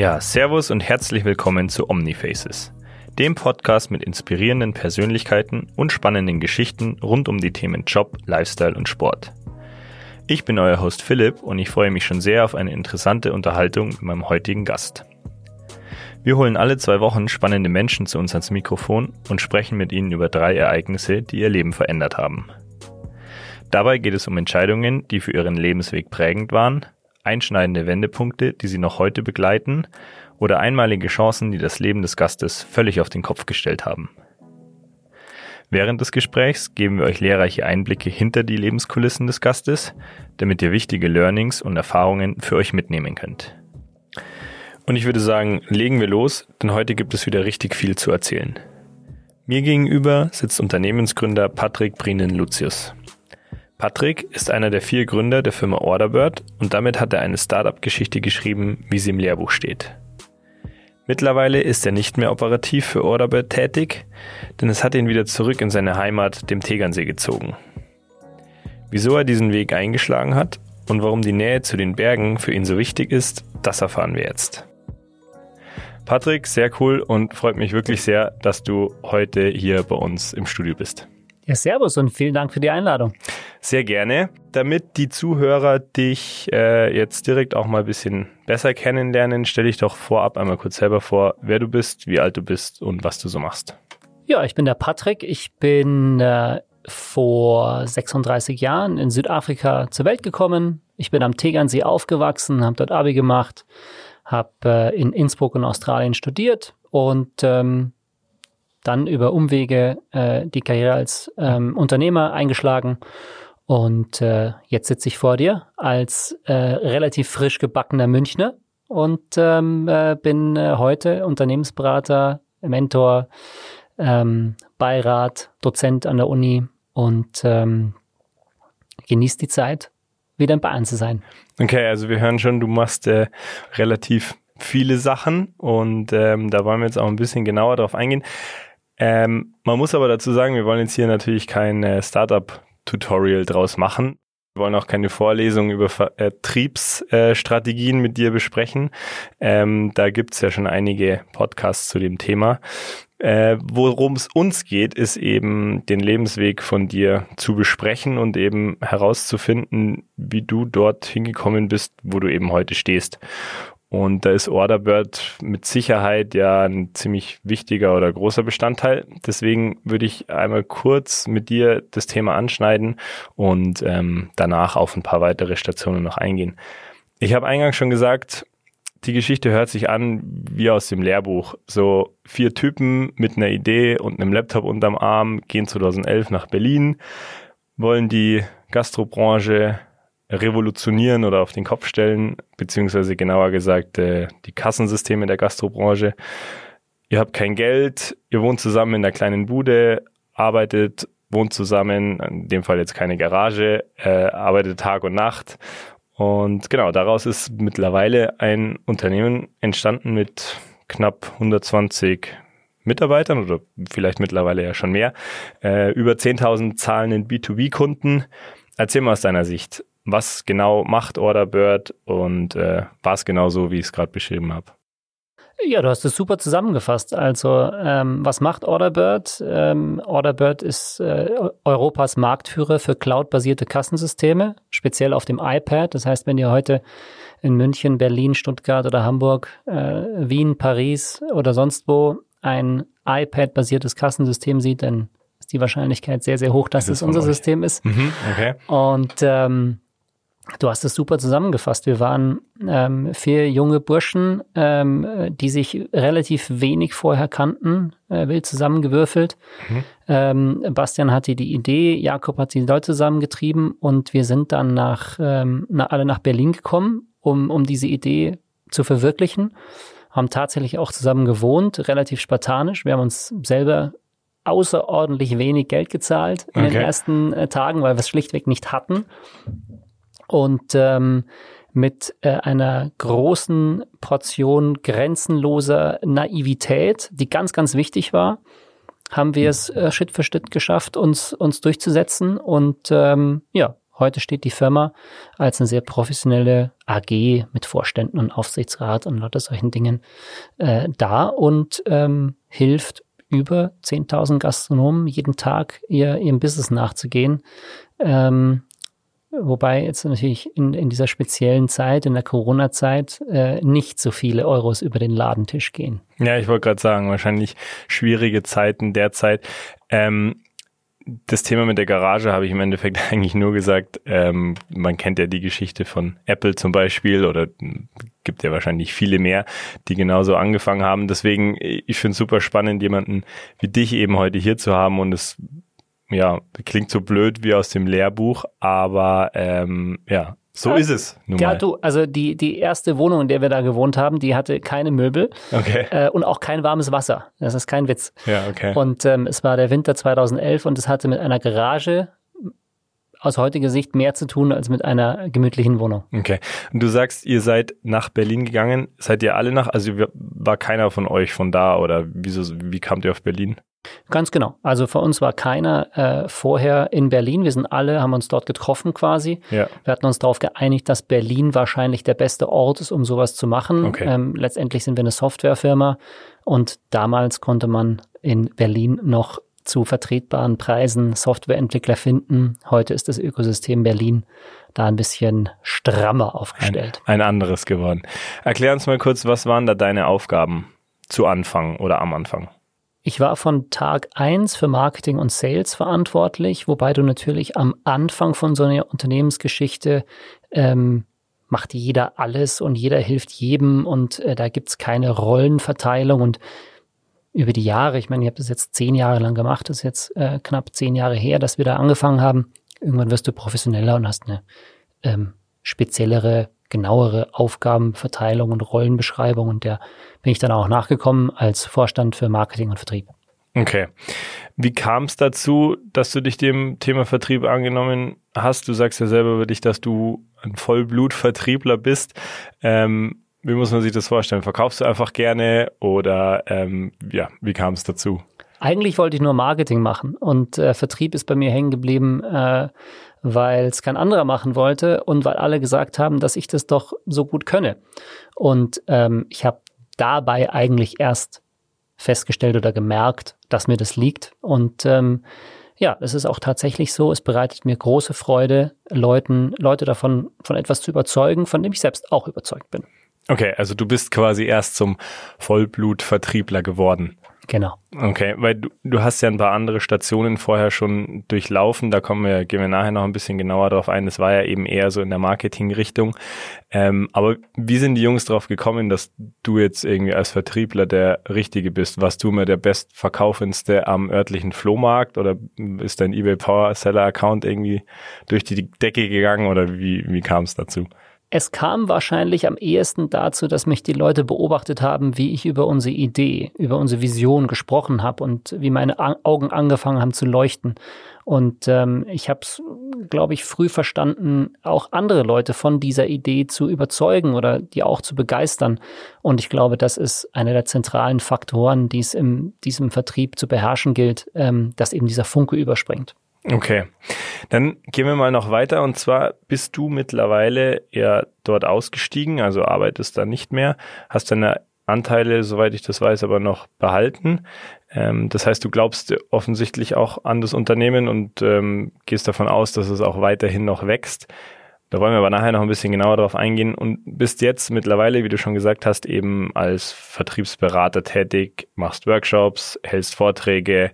Ja, Servus und herzlich willkommen zu Omnifaces, dem Podcast mit inspirierenden Persönlichkeiten und spannenden Geschichten rund um die Themen Job, Lifestyle und Sport. Ich bin euer Host Philipp und ich freue mich schon sehr auf eine interessante Unterhaltung mit meinem heutigen Gast. Wir holen alle zwei Wochen spannende Menschen zu uns ans Mikrofon und sprechen mit ihnen über drei Ereignisse, die ihr Leben verändert haben. Dabei geht es um Entscheidungen, die für ihren Lebensweg prägend waren, einschneidende Wendepunkte, die Sie noch heute begleiten oder einmalige Chancen, die das Leben des Gastes völlig auf den Kopf gestellt haben. Während des Gesprächs geben wir euch lehrreiche Einblicke hinter die Lebenskulissen des Gastes, damit ihr wichtige Learnings und Erfahrungen für euch mitnehmen könnt. Und ich würde sagen, legen wir los, denn heute gibt es wieder richtig viel zu erzählen. Mir gegenüber sitzt Unternehmensgründer Patrick Brinen Lucius. Patrick ist einer der vier Gründer der Firma Orderbird und damit hat er eine Startup-Geschichte geschrieben, wie sie im Lehrbuch steht. Mittlerweile ist er nicht mehr operativ für Orderbird tätig, denn es hat ihn wieder zurück in seine Heimat, dem Tegernsee, gezogen. Wieso er diesen Weg eingeschlagen hat und warum die Nähe zu den Bergen für ihn so wichtig ist, das erfahren wir jetzt. Patrick, sehr cool und freut mich wirklich sehr, dass du heute hier bei uns im Studio bist. Ja, servus und vielen Dank für die Einladung. Sehr gerne. Damit die Zuhörer dich äh, jetzt direkt auch mal ein bisschen besser kennenlernen, stelle ich doch vorab einmal kurz selber vor, wer du bist, wie alt du bist und was du so machst. Ja, ich bin der Patrick. Ich bin äh, vor 36 Jahren in Südafrika zur Welt gekommen. Ich bin am Tegernsee aufgewachsen, habe dort Abi gemacht, habe äh, in Innsbruck in Australien studiert und ähm, dann über Umwege äh, die Karriere als ähm, Unternehmer eingeschlagen. Und äh, jetzt sitze ich vor dir als äh, relativ frisch gebackener Münchner und ähm, äh, bin äh, heute Unternehmensberater, Mentor, ähm, Beirat, Dozent an der Uni und ähm, genieße die Zeit, wieder in Bayern zu sein. Okay, also wir hören schon, du machst äh, relativ viele Sachen und ähm, da wollen wir jetzt auch ein bisschen genauer drauf eingehen. Ähm, man muss aber dazu sagen, wir wollen jetzt hier natürlich kein äh, Startup-Tutorial draus machen. Wir wollen auch keine Vorlesung über Vertriebsstrategien äh, mit dir besprechen. Ähm, da gibt's ja schon einige Podcasts zu dem Thema. Äh, Worum es uns geht, ist eben den Lebensweg von dir zu besprechen und eben herauszufinden, wie du dort hingekommen bist, wo du eben heute stehst. Und da ist Orderbird mit Sicherheit ja ein ziemlich wichtiger oder großer Bestandteil. Deswegen würde ich einmal kurz mit dir das Thema anschneiden und ähm, danach auf ein paar weitere Stationen noch eingehen. Ich habe eingangs schon gesagt, die Geschichte hört sich an wie aus dem Lehrbuch. So vier Typen mit einer Idee und einem Laptop unterm Arm gehen 2011 nach Berlin, wollen die Gastrobranche revolutionieren oder auf den Kopf stellen, beziehungsweise genauer gesagt äh, die Kassensysteme der Gastrobranche. Ihr habt kein Geld, ihr wohnt zusammen in einer kleinen Bude, arbeitet, wohnt zusammen, in dem Fall jetzt keine Garage, äh, arbeitet Tag und Nacht. Und genau, daraus ist mittlerweile ein Unternehmen entstanden mit knapp 120 Mitarbeitern oder vielleicht mittlerweile ja schon mehr, äh, über 10.000 zahlenden B2B-Kunden. Erzähl mal aus deiner Sicht, was genau macht Orderbird und äh, was genau so, wie ich es gerade beschrieben habe. Ja, du hast es super zusammengefasst. Also, ähm, was macht Orderbird? Ähm, Orderbird ist äh, Europas Marktführer für cloud-basierte Kassensysteme, speziell auf dem iPad. Das heißt, wenn ihr heute in München, Berlin, Stuttgart oder Hamburg, äh, Wien, Paris oder sonst wo ein iPad-basiertes Kassensystem sieht, dann ist die Wahrscheinlichkeit sehr, sehr hoch, dass das es unser euch. System ist. Mhm, okay. Und ähm, Du hast es super zusammengefasst. Wir waren ähm, vier junge Burschen, ähm, die sich relativ wenig vorher kannten, äh, wild zusammengewürfelt. Mhm. Ähm, Bastian hatte die Idee, Jakob hat die Leute zusammengetrieben und wir sind dann nach, ähm, na, alle nach Berlin gekommen, um, um diese Idee zu verwirklichen. Haben tatsächlich auch zusammen gewohnt, relativ spartanisch. Wir haben uns selber außerordentlich wenig Geld gezahlt in okay. den ersten äh, Tagen, weil wir es schlichtweg nicht hatten und ähm, mit äh, einer großen Portion grenzenloser Naivität, die ganz, ganz wichtig war, haben wir es äh, Schritt für Schritt geschafft, uns, uns durchzusetzen. Und ähm, ja, Heute steht die Firma als eine sehr professionelle AG mit Vorständen und Aufsichtsrat und lauter solchen Dingen äh, da und ähm, hilft über 10.000 Gastronomen jeden Tag ihr, ihrem Business nachzugehen. Ähm, wobei jetzt natürlich in, in dieser speziellen Zeit, in der Corona-Zeit, äh, nicht so viele Euros über den Ladentisch gehen. Ja, ich wollte gerade sagen, wahrscheinlich schwierige Zeiten derzeit. Ähm, das Thema mit der Garage habe ich im Endeffekt eigentlich nur gesagt, ähm, man kennt ja die Geschichte von Apple zum Beispiel oder gibt ja wahrscheinlich viele mehr, die genauso angefangen haben. Deswegen, ich finde es super spannend, jemanden wie dich eben heute hier zu haben und es ja, klingt so blöd wie aus dem Lehrbuch, aber ähm, ja, so ist es. Nun ja, mal. du, also die, die erste Wohnung, in der wir da gewohnt haben, die hatte keine Möbel okay. äh, und auch kein warmes Wasser. Das ist kein Witz. Ja, okay. Und ähm, es war der Winter 2011 und es hatte mit einer Garage aus heutiger Sicht mehr zu tun als mit einer gemütlichen Wohnung. Okay. Und du sagst, ihr seid nach Berlin gegangen. Seid ihr alle nach? Also war keiner von euch von da oder wieso, wie kamt ihr auf Berlin? Ganz genau. Also für uns war keiner äh, vorher in Berlin. Wir sind alle, haben uns dort getroffen quasi. Ja. Wir hatten uns darauf geeinigt, dass Berlin wahrscheinlich der beste Ort ist, um sowas zu machen. Okay. Ähm, letztendlich sind wir eine Softwarefirma und damals konnte man in Berlin noch zu vertretbaren Preisen Softwareentwickler finden. Heute ist das Ökosystem Berlin da ein bisschen strammer aufgestellt. Ein, ein anderes geworden. Erklär uns mal kurz, was waren da deine Aufgaben zu Anfang oder am Anfang? Ich war von Tag eins für Marketing und Sales verantwortlich, wobei du natürlich am Anfang von so einer Unternehmensgeschichte ähm, macht jeder alles und jeder hilft jedem und äh, da gibt's keine Rollenverteilung und über die Jahre, ich meine, ich habe das jetzt zehn Jahre lang gemacht, das ist jetzt äh, knapp zehn Jahre her, dass wir da angefangen haben. Irgendwann wirst du professioneller und hast eine ähm, speziellere genauere Aufgabenverteilung und Rollenbeschreibung und der bin ich dann auch nachgekommen als Vorstand für Marketing und Vertrieb. Okay. Wie kam es dazu, dass du dich dem Thema Vertrieb angenommen hast? Du sagst ja selber über dich, dass du ein Vollblutvertriebler bist. Ähm, wie muss man sich das vorstellen? Verkaufst du einfach gerne oder ähm, ja, wie kam es dazu? Eigentlich wollte ich nur Marketing machen und äh, Vertrieb ist bei mir hängen geblieben, äh, weil es kein anderer machen wollte und weil alle gesagt haben, dass ich das doch so gut könne. Und ähm, ich habe dabei eigentlich erst festgestellt oder gemerkt, dass mir das liegt. Und ähm, ja, es ist auch tatsächlich so, es bereitet mir große Freude, Leuten, Leute davon von etwas zu überzeugen, von dem ich selbst auch überzeugt bin. Okay, also du bist quasi erst zum Vollblutvertriebler geworden. Genau. Okay, weil du, du hast ja ein paar andere Stationen vorher schon durchlaufen, da kommen wir, gehen wir nachher noch ein bisschen genauer drauf ein. Das war ja eben eher so in der Marketing-Richtung. Ähm, aber wie sind die Jungs drauf gekommen, dass du jetzt irgendwie als Vertriebler der Richtige bist? Warst du immer der bestverkaufendste am örtlichen Flohmarkt oder ist dein eBay Power Seller Account irgendwie durch die Decke gegangen oder wie, wie kam es dazu? Es kam wahrscheinlich am ehesten dazu, dass mich die Leute beobachtet haben, wie ich über unsere Idee, über unsere Vision gesprochen habe und wie meine Augen angefangen haben zu leuchten. Und ähm, ich habe es, glaube ich, früh verstanden, auch andere Leute von dieser Idee zu überzeugen oder die auch zu begeistern. Und ich glaube, das ist einer der zentralen Faktoren, die es in diesem Vertrieb zu beherrschen gilt, ähm, dass eben dieser Funke überspringt. Okay, dann gehen wir mal noch weiter und zwar bist du mittlerweile ja dort ausgestiegen, also arbeitest da nicht mehr, hast deine Anteile, soweit ich das weiß, aber noch behalten. Ähm, das heißt, du glaubst offensichtlich auch an das Unternehmen und ähm, gehst davon aus, dass es auch weiterhin noch wächst. Da wollen wir aber nachher noch ein bisschen genauer drauf eingehen und bist jetzt mittlerweile, wie du schon gesagt hast, eben als Vertriebsberater tätig, machst Workshops, hältst Vorträge,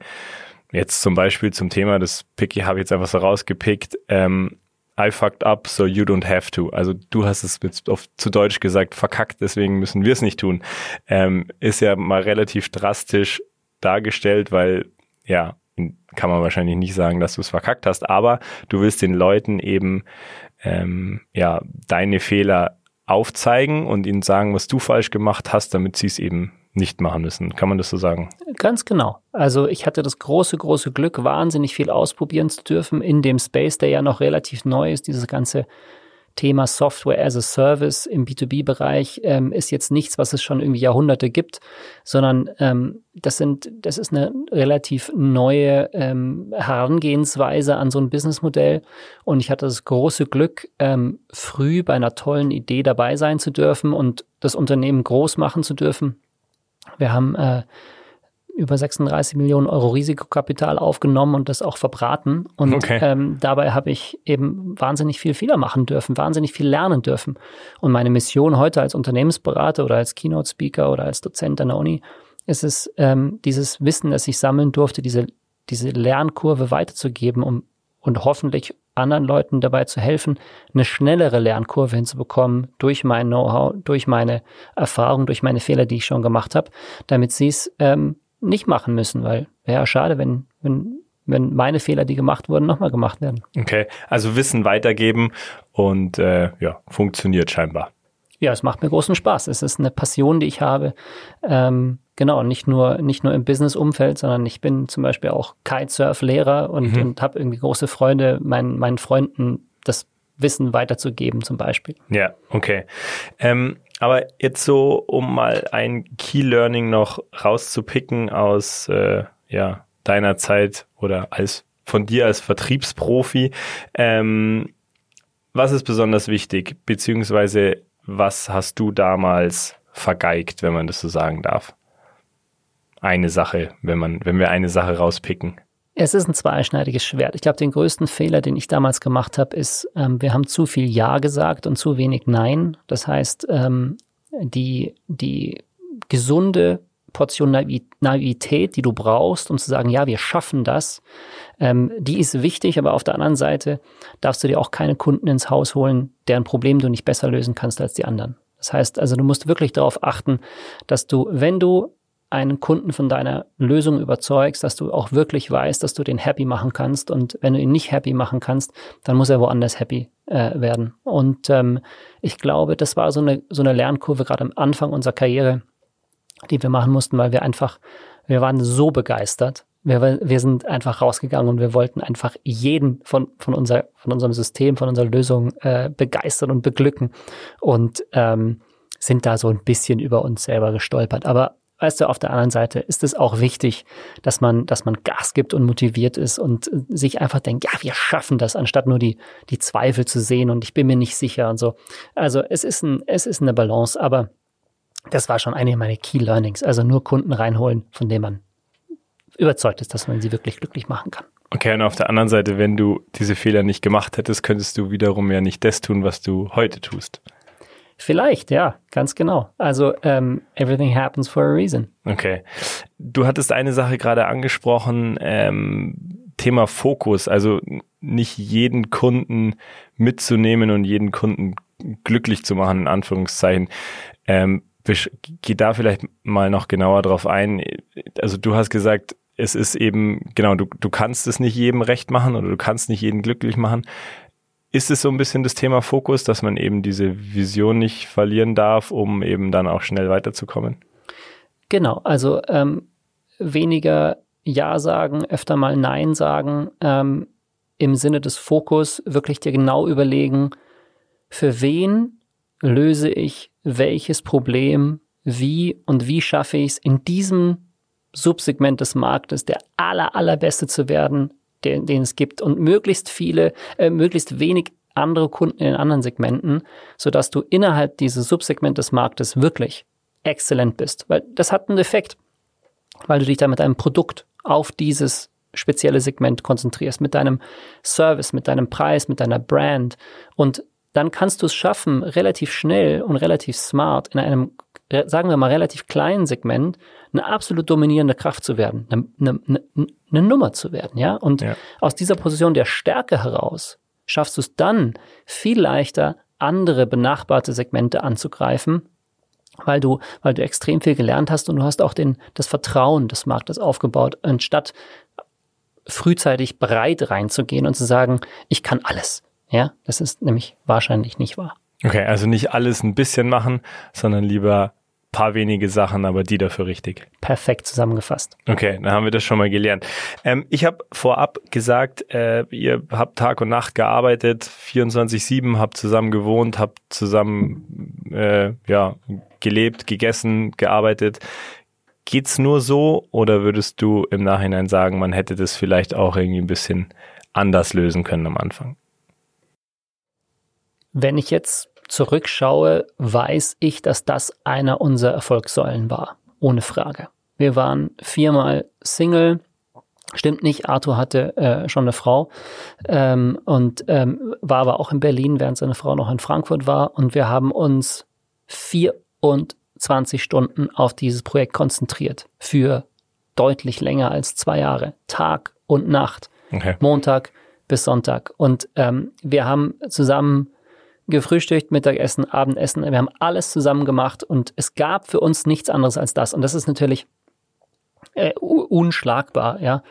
Jetzt zum Beispiel zum Thema, das Picky habe ich jetzt einfach so rausgepickt. Ähm, I fucked up, so you don't have to. Also du hast es jetzt auf, zu Deutsch gesagt, verkackt, deswegen müssen wir es nicht tun. Ähm, ist ja mal relativ drastisch dargestellt, weil ja, kann man wahrscheinlich nicht sagen, dass du es verkackt hast, aber du willst den Leuten eben ähm, ja deine Fehler aufzeigen und ihnen sagen, was du falsch gemacht hast, damit sie es eben nicht machen müssen. Kann man das so sagen? Ganz genau. Also ich hatte das große, große Glück, wahnsinnig viel ausprobieren zu dürfen in dem Space, der ja noch relativ neu ist, dieses ganze Thema Software as a Service im B2B-Bereich ähm, ist jetzt nichts, was es schon irgendwie Jahrhunderte gibt, sondern ähm, das sind, das ist eine relativ neue ähm, Herangehensweise an so ein Businessmodell. Und ich hatte das große Glück, ähm, früh bei einer tollen Idee dabei sein zu dürfen und das Unternehmen groß machen zu dürfen. Wir haben äh, über 36 Millionen Euro Risikokapital aufgenommen und das auch verbraten. Und okay. ähm, dabei habe ich eben wahnsinnig viel Fehler machen dürfen, wahnsinnig viel lernen dürfen. Und meine Mission heute als Unternehmensberater oder als Keynote-Speaker oder als Dozent an der Uni ist es, ähm, dieses Wissen, das ich sammeln durfte, diese, diese Lernkurve weiterzugeben, um und hoffentlich anderen Leuten dabei zu helfen, eine schnellere Lernkurve hinzubekommen durch mein Know-how, durch meine Erfahrung, durch meine Fehler, die ich schon gemacht habe, damit sie es ähm, nicht machen müssen, weil wäre ja schade, wenn, wenn, wenn meine Fehler, die gemacht wurden, nochmal gemacht werden. Okay, also Wissen weitergeben und äh, ja, funktioniert scheinbar. Ja, es macht mir großen Spaß. Es ist eine Passion, die ich habe. Ähm, genau, nicht nur, nicht nur im Business-Umfeld, sondern ich bin zum Beispiel auch Kitesurf-Lehrer und, mhm. und habe irgendwie große Freude, meinen, meinen Freunden das Wissen weiterzugeben, zum Beispiel. Ja, okay. Ähm, aber jetzt so, um mal ein Key Learning noch rauszupicken aus äh, ja, deiner Zeit oder als von dir als Vertriebsprofi, ähm, was ist besonders wichtig, beziehungsweise was hast du damals vergeigt, wenn man das so sagen darf? Eine Sache, wenn man, wenn wir eine Sache rauspicken. Es ist ein zweischneidiges Schwert. Ich glaube, den größten Fehler, den ich damals gemacht habe, ist, ähm, wir haben zu viel Ja gesagt und zu wenig Nein. Das heißt, ähm, die, die gesunde Portion Naivität, die du brauchst, um zu sagen, ja, wir schaffen das, ähm, die ist wichtig, aber auf der anderen Seite darfst du dir auch keine Kunden ins Haus holen, deren Problem du nicht besser lösen kannst als die anderen. Das heißt also, du musst wirklich darauf achten, dass du, wenn du einen Kunden von deiner Lösung überzeugst, dass du auch wirklich weißt, dass du den happy machen kannst. Und wenn du ihn nicht happy machen kannst, dann muss er woanders happy äh, werden. Und ähm, ich glaube, das war so eine, so eine Lernkurve gerade am Anfang unserer Karriere, die wir machen mussten, weil wir einfach, wir waren so begeistert. Wir, wir sind einfach rausgegangen und wir wollten einfach jeden von, von, unser, von unserem System, von unserer Lösung äh, begeistern und beglücken und ähm, sind da so ein bisschen über uns selber gestolpert. Aber weißt du, auf der anderen Seite ist es auch wichtig, dass man, dass man Gas gibt und motiviert ist und sich einfach denkt, ja, wir schaffen das, anstatt nur die, die Zweifel zu sehen und ich bin mir nicht sicher und so. Also es ist ein, es ist eine Balance, aber das war schon eine meiner Key Learnings. Also nur Kunden reinholen, von denen man überzeugt ist, dass man sie wirklich glücklich machen kann. Okay, und auf der anderen Seite, wenn du diese Fehler nicht gemacht hättest, könntest du wiederum ja nicht das tun, was du heute tust. Vielleicht, ja, ganz genau. Also ähm, everything happens for a reason. Okay. Du hattest eine Sache gerade angesprochen, ähm, Thema Fokus, also nicht jeden Kunden mitzunehmen und jeden Kunden glücklich zu machen, in Anführungszeichen. Ähm, geh da vielleicht mal noch genauer drauf ein. Also du hast gesagt, es ist eben, genau, du, du kannst es nicht jedem recht machen oder du kannst nicht jeden glücklich machen. Ist es so ein bisschen das Thema Fokus, dass man eben diese Vision nicht verlieren darf, um eben dann auch schnell weiterzukommen? Genau, also ähm, weniger Ja sagen, öfter mal Nein sagen, ähm, im Sinne des Fokus wirklich dir genau überlegen, für wen löse ich welches Problem, wie und wie schaffe ich es in diesem Subsegment des Marktes der aller, allerbeste zu werden, den, den es gibt und möglichst viele, äh, möglichst wenig andere Kunden in anderen Segmenten, sodass du innerhalb dieses Subsegment des Marktes wirklich exzellent bist. Weil das hat einen Effekt, weil du dich da mit deinem Produkt auf dieses spezielle Segment konzentrierst, mit deinem Service, mit deinem Preis, mit deiner Brand. Und dann kannst du es schaffen, relativ schnell und relativ smart in einem, sagen wir mal, relativ kleinen Segment eine absolut dominierende Kraft zu werden, eine, eine, eine Nummer zu werden, ja. Und ja. aus dieser Position der Stärke heraus schaffst du es dann viel leichter, andere benachbarte Segmente anzugreifen, weil du, weil du extrem viel gelernt hast und du hast auch den, das Vertrauen des Marktes aufgebaut, anstatt frühzeitig breit reinzugehen und zu sagen, ich kann alles. Ja, das ist nämlich wahrscheinlich nicht wahr. Okay, also nicht alles ein bisschen machen, sondern lieber paar wenige Sachen, aber die dafür richtig. Perfekt zusammengefasst. Okay, dann haben wir das schon mal gelernt. Ähm, ich habe vorab gesagt, äh, ihr habt Tag und Nacht gearbeitet, 24-7, habt zusammen gewohnt, habt zusammen äh, ja, gelebt, gegessen, gearbeitet. Geht's nur so oder würdest du im Nachhinein sagen, man hätte das vielleicht auch irgendwie ein bisschen anders lösen können am Anfang? Wenn ich jetzt zurückschaue, weiß ich, dass das einer unserer Erfolgssäulen war. Ohne Frage. Wir waren viermal Single. Stimmt nicht, Arthur hatte äh, schon eine Frau ähm, und ähm, war aber auch in Berlin, während seine Frau noch in Frankfurt war. Und wir haben uns 24 Stunden auf dieses Projekt konzentriert. Für deutlich länger als zwei Jahre. Tag und Nacht. Okay. Montag bis Sonntag. Und ähm, wir haben zusammen gefrühstückt, Mittagessen, Abendessen. Wir haben alles zusammen gemacht und es gab für uns nichts anderes als das. Und das ist natürlich äh, unschlagbar, ja.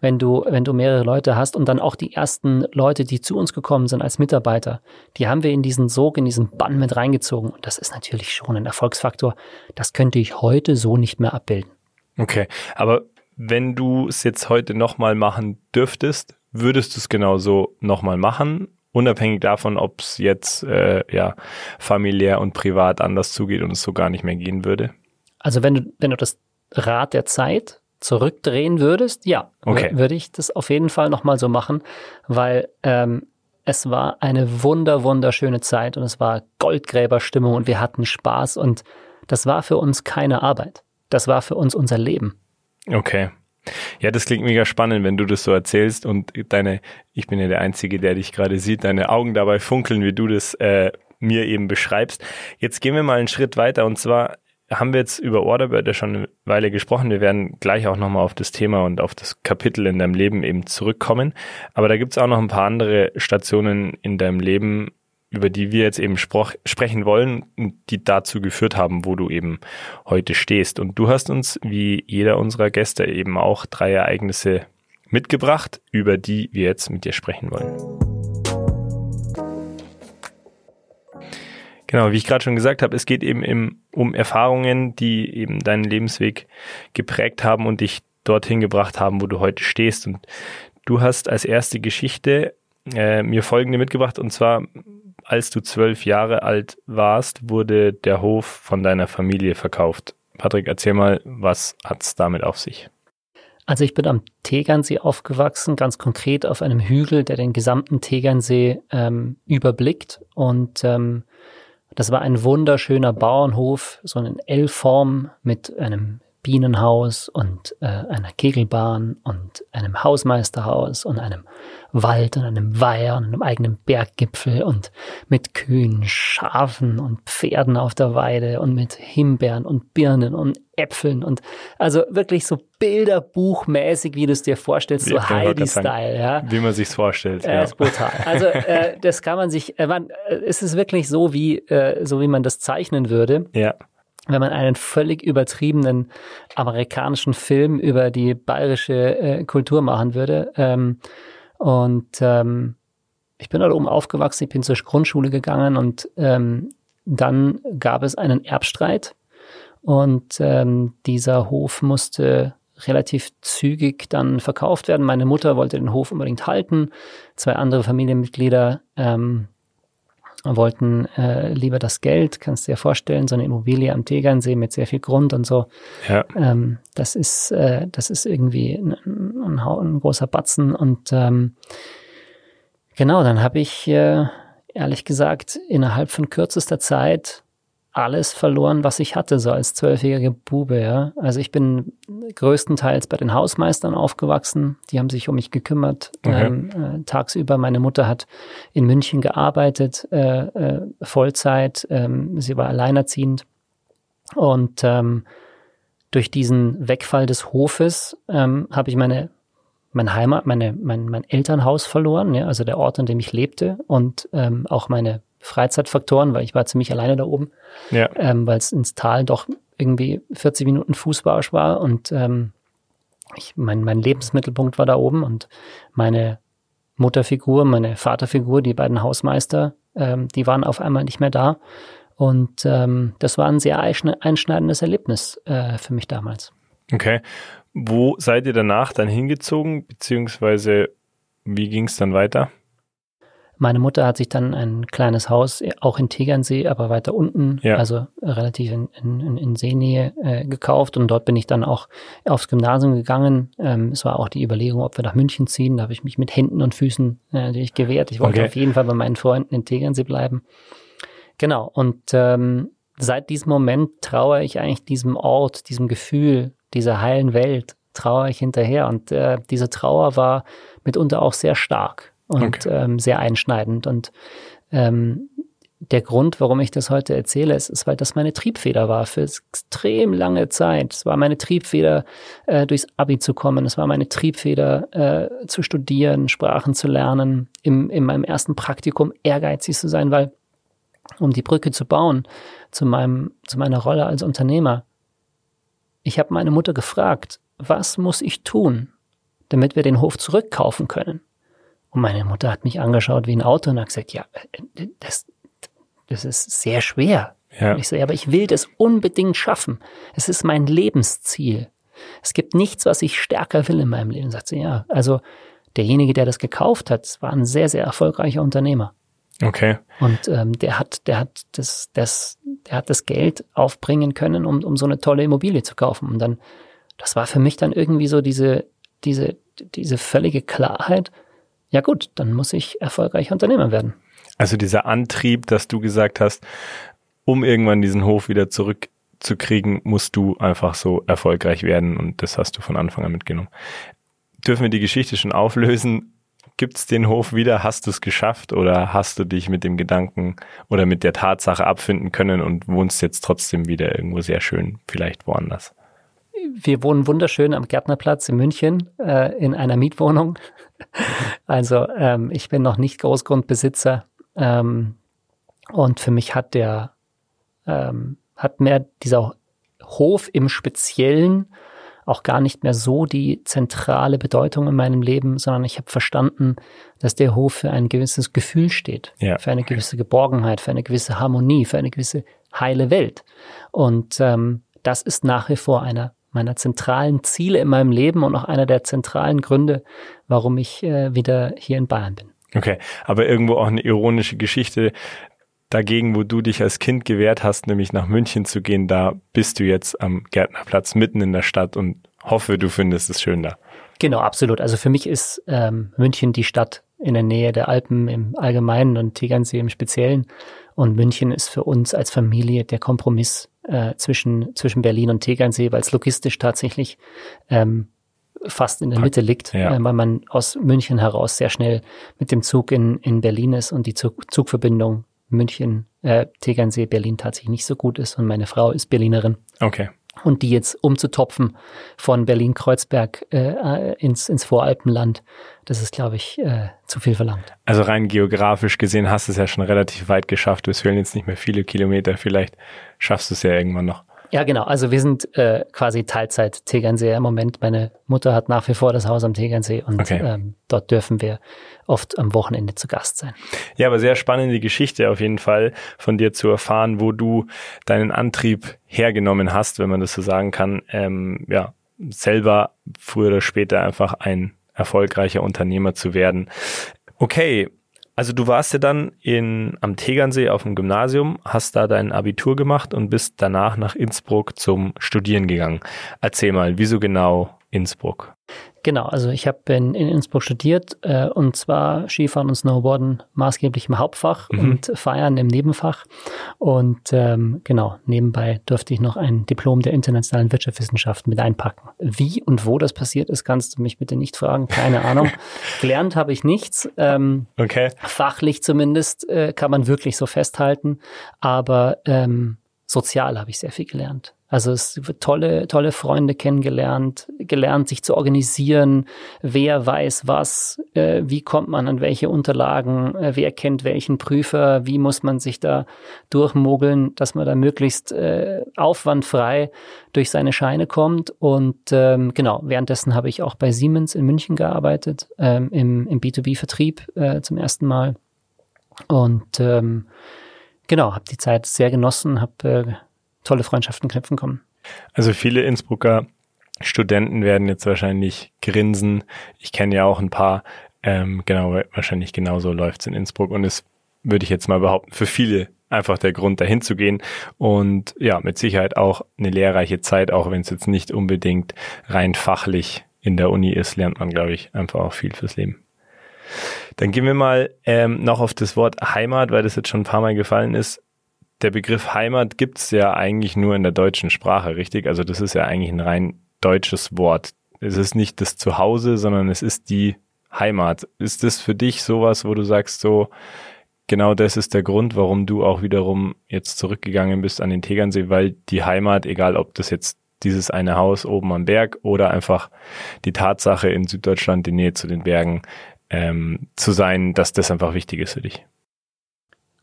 Wenn du, wenn du mehrere Leute hast und dann auch die ersten Leute, die zu uns gekommen sind als Mitarbeiter, die haben wir in diesen Sog, in diesen Bann mit reingezogen. Und das ist natürlich schon ein Erfolgsfaktor. Das könnte ich heute so nicht mehr abbilden. Okay, aber wenn du es jetzt heute nochmal machen dürftest, würdest du es genauso nochmal machen? Unabhängig davon, ob es jetzt äh, ja familiär und privat anders zugeht und es so gar nicht mehr gehen würde? Also wenn du, wenn du das Rad der Zeit zurückdrehen würdest, ja, okay. würde ich das auf jeden Fall nochmal so machen, weil ähm, es war eine wunder, wunderschöne Zeit und es war Goldgräberstimmung und wir hatten Spaß und das war für uns keine Arbeit. Das war für uns unser Leben. Okay. Ja, das klingt mega spannend, wenn du das so erzählst und deine, ich bin ja der Einzige, der dich gerade sieht, deine Augen dabei funkeln, wie du das äh, mir eben beschreibst. Jetzt gehen wir mal einen Schritt weiter und zwar haben wir jetzt über Orderbird ja schon eine Weile gesprochen. Wir werden gleich auch nochmal auf das Thema und auf das Kapitel in deinem Leben eben zurückkommen. Aber da gibt's auch noch ein paar andere Stationen in deinem Leben, über die wir jetzt eben sprechen wollen, die dazu geführt haben, wo du eben heute stehst. Und du hast uns, wie jeder unserer Gäste, eben auch drei Ereignisse mitgebracht, über die wir jetzt mit dir sprechen wollen. Genau, wie ich gerade schon gesagt habe, es geht eben im, um Erfahrungen, die eben deinen Lebensweg geprägt haben und dich dorthin gebracht haben, wo du heute stehst. Und du hast als erste Geschichte äh, mir folgende mitgebracht, und zwar als du zwölf Jahre alt warst, wurde der Hof von deiner Familie verkauft. Patrick, erzähl mal, was hat's damit auf sich? Also ich bin am Tegernsee aufgewachsen, ganz konkret auf einem Hügel, der den gesamten Tegernsee ähm, überblickt. Und ähm, das war ein wunderschöner Bauernhof, so eine L-Form mit einem Bienenhaus und äh, einer Kegelbahn und einem Hausmeisterhaus und einem Wald und einem Weiher und einem eigenen Berggipfel und mit Kühen, Schafen und Pferden auf der Weide und mit Himbeeren und Birnen und Äpfeln und also wirklich so bilderbuchmäßig, wie du es dir vorstellst, so Heidi-Style, ja. Wie man sich's vorstellt. Äh, ja. Ist brutal. Also äh, das kann man sich, äh, man, äh, es ist wirklich so, wie äh, so wie man das zeichnen würde. Ja wenn man einen völlig übertriebenen amerikanischen Film über die bayerische äh, Kultur machen würde. Ähm, und ähm, ich bin da oben aufgewachsen, ich bin zur Grundschule gegangen und ähm, dann gab es einen Erbstreit und ähm, dieser Hof musste relativ zügig dann verkauft werden. Meine Mutter wollte den Hof unbedingt halten, zwei andere Familienmitglieder ähm, wollten äh, lieber das Geld, kannst du dir vorstellen, so eine Immobilie am Tegernsee mit sehr viel Grund und so. Ja. Ähm, das ist, äh, das ist irgendwie ein, ein, ein großer Batzen und ähm, genau, dann habe ich äh, ehrlich gesagt innerhalb von kürzester Zeit alles verloren, was ich hatte, so als zwölfjähriger Bube, ja. Also ich bin größtenteils bei den Hausmeistern aufgewachsen, die haben sich um mich gekümmert. Okay. Ähm, äh, tagsüber, meine Mutter hat in München gearbeitet, äh, äh, Vollzeit, ähm, sie war alleinerziehend. Und ähm, durch diesen Wegfall des Hofes ähm, habe ich meine mein Heimat, meine, mein, mein Elternhaus verloren, ja, also der Ort, an dem ich lebte und ähm, auch meine Freizeitfaktoren, weil ich war ziemlich alleine da oben, ja. ähm, weil es ins Tal doch irgendwie 40 Minuten Fußmarsch war und ähm, ich, mein, mein Lebensmittelpunkt war da oben und meine Mutterfigur, meine Vaterfigur, die beiden Hausmeister, ähm, die waren auf einmal nicht mehr da Und ähm, das war ein sehr einschneidendes Erlebnis äh, für mich damals. Okay. Wo seid ihr danach dann hingezogen, beziehungsweise wie ging es dann weiter? Meine Mutter hat sich dann ein kleines Haus, auch in Tegernsee, aber weiter unten, ja. also relativ in, in, in Seenähe, äh, gekauft. Und dort bin ich dann auch aufs Gymnasium gegangen. Ähm, es war auch die Überlegung, ob wir nach München ziehen. Da habe ich mich mit Händen und Füßen äh, natürlich gewehrt. Ich wollte okay. auf jeden Fall bei meinen Freunden in Tegernsee bleiben. Genau. Und ähm, seit diesem Moment traue ich eigentlich diesem Ort, diesem Gefühl, dieser heilen Welt, traue ich hinterher. Und äh, diese Trauer war mitunter auch sehr stark und okay. ähm, sehr einschneidend. Und ähm, der Grund, warum ich das heute erzähle, ist, ist, weil das meine Triebfeder war für extrem lange Zeit. Es war meine Triebfeder, äh, durchs Abi zu kommen. Es war meine Triebfeder, äh, zu studieren, Sprachen zu lernen, im, in meinem ersten Praktikum ehrgeizig zu sein, weil um die Brücke zu bauen zu meinem, zu meiner Rolle als Unternehmer. Ich habe meine Mutter gefragt, was muss ich tun, damit wir den Hof zurückkaufen können? Und meine Mutter hat mich angeschaut wie ein Auto und hat gesagt, ja, äh, das, das ist sehr schwer. Ja. Ich so, ja, aber ich will das unbedingt schaffen. Es ist mein Lebensziel. Es gibt nichts, was ich stärker will in meinem Leben. Sagt sie, ja, also derjenige, der das gekauft hat, war ein sehr, sehr erfolgreicher Unternehmer. Okay. Und ähm, der hat, der hat das, das, der hat das Geld aufbringen können, um, um so eine tolle Immobilie zu kaufen. Und dann, das war für mich dann irgendwie so diese, diese, diese völlige Klarheit, ja gut, dann muss ich erfolgreicher Unternehmer werden. Also dieser Antrieb, dass du gesagt hast, um irgendwann diesen Hof wieder zurückzukriegen, musst du einfach so erfolgreich werden und das hast du von Anfang an mitgenommen. Dürfen wir die Geschichte schon auflösen? Gibt es den Hof wieder? Hast du es geschafft oder hast du dich mit dem Gedanken oder mit der Tatsache abfinden können und wohnst jetzt trotzdem wieder irgendwo sehr schön, vielleicht woanders? Wir wohnen wunderschön am Gärtnerplatz in München äh, in einer Mietwohnung. Also ähm, ich bin noch nicht Großgrundbesitzer ähm, und für mich hat der ähm, hat mehr dieser Hof im Speziellen auch gar nicht mehr so die zentrale Bedeutung in meinem Leben, sondern ich habe verstanden, dass der Hof für ein gewisses Gefühl steht, ja. für eine gewisse Geborgenheit, für eine gewisse Harmonie, für eine gewisse heile Welt. Und ähm, das ist nach wie vor einer meiner zentralen Ziele in meinem Leben und auch einer der zentralen Gründe, warum ich äh, wieder hier in Bayern bin. Okay, aber irgendwo auch eine ironische Geschichte dagegen, wo du dich als Kind gewehrt hast, nämlich nach München zu gehen, da bist du jetzt am Gärtnerplatz mitten in der Stadt und hoffe, du findest es schön da. Genau, absolut. Also für mich ist ähm, München die Stadt in der Nähe der Alpen im Allgemeinen und Tegernsee im Speziellen. Und München ist für uns als Familie der Kompromiss äh, zwischen, zwischen Berlin und Tegernsee, weil es logistisch tatsächlich ähm, fast in der Mitte liegt, ja. äh, weil man aus München heraus sehr schnell mit dem Zug in, in Berlin ist und die Zug Zugverbindung München, äh, Tegernsee, Berlin tatsächlich nicht so gut ist und meine Frau ist Berlinerin. Okay. Und die jetzt umzutopfen von Berlin-Kreuzberg äh, ins, ins Voralpenland, das ist, glaube ich, äh, zu viel verlangt. Also rein geografisch gesehen hast du es ja schon relativ weit geschafft. Es fehlen jetzt nicht mehr viele Kilometer. Vielleicht schaffst du es ja irgendwann noch. Ja, genau. Also wir sind äh, quasi Teilzeit Tegernsee im Moment. Meine Mutter hat nach wie vor das Haus am Tegernsee und okay. ähm, dort dürfen wir oft am Wochenende zu Gast sein. Ja, aber sehr spannende Geschichte auf jeden Fall von dir zu erfahren, wo du deinen Antrieb hergenommen hast, wenn man das so sagen kann. Ähm, ja, selber früher oder später einfach ein erfolgreicher Unternehmer zu werden. Okay, also du warst ja dann in, am Tegernsee auf dem Gymnasium, hast da dein Abitur gemacht und bist danach nach Innsbruck zum Studieren gegangen. Erzähl mal, wieso genau Innsbruck? Genau, also ich habe in, in, Innsbruck studiert äh, und zwar Skifahren und Snowboarden maßgeblich im Hauptfach mhm. und Feiern im Nebenfach. Und ähm, genau, nebenbei durfte ich noch ein Diplom der internationalen Wirtschaftswissenschaften mit einpacken. Wie und wo das passiert ist, kannst du mich bitte nicht fragen, keine Ahnung. Gelernt habe ich nichts. Ähm, okay. Fachlich zumindest äh, kann man wirklich so festhalten, aber ähm, sozial habe ich sehr viel gelernt. Also es wird tolle, tolle Freunde kennengelernt, gelernt, sich zu organisieren, wer weiß was, äh, wie kommt man an welche Unterlagen, äh, wer kennt welchen Prüfer, wie muss man sich da durchmogeln, dass man da möglichst äh, aufwandfrei durch seine Scheine kommt. Und ähm, genau, währenddessen habe ich auch bei Siemens in München gearbeitet, ähm, im, im B2B-Vertrieb äh, zum ersten Mal. Und ähm, genau, habe die Zeit sehr genossen, habe äh, tolle Freundschaften knüpfen kommen. Also viele Innsbrucker Studenten werden jetzt wahrscheinlich grinsen. Ich kenne ja auch ein paar. Ähm, genau, wahrscheinlich genauso läuft's in Innsbruck und es würde ich jetzt mal behaupten, für viele einfach der Grund, dahin zu gehen. Und ja, mit Sicherheit auch eine lehrreiche Zeit, auch wenn es jetzt nicht unbedingt rein fachlich in der Uni ist, lernt man, glaube ich, einfach auch viel fürs Leben. Dann gehen wir mal ähm, noch auf das Wort Heimat, weil das jetzt schon ein paar Mal gefallen ist. Der Begriff Heimat gibt's ja eigentlich nur in der deutschen Sprache, richtig? Also das ist ja eigentlich ein rein deutsches Wort. Es ist nicht das Zuhause, sondern es ist die Heimat. Ist das für dich sowas, wo du sagst, so, genau das ist der Grund, warum du auch wiederum jetzt zurückgegangen bist an den Tegernsee, weil die Heimat, egal ob das jetzt dieses eine Haus oben am Berg oder einfach die Tatsache in Süddeutschland, die Nähe zu den Bergen ähm, zu sein, dass das einfach wichtig ist für dich.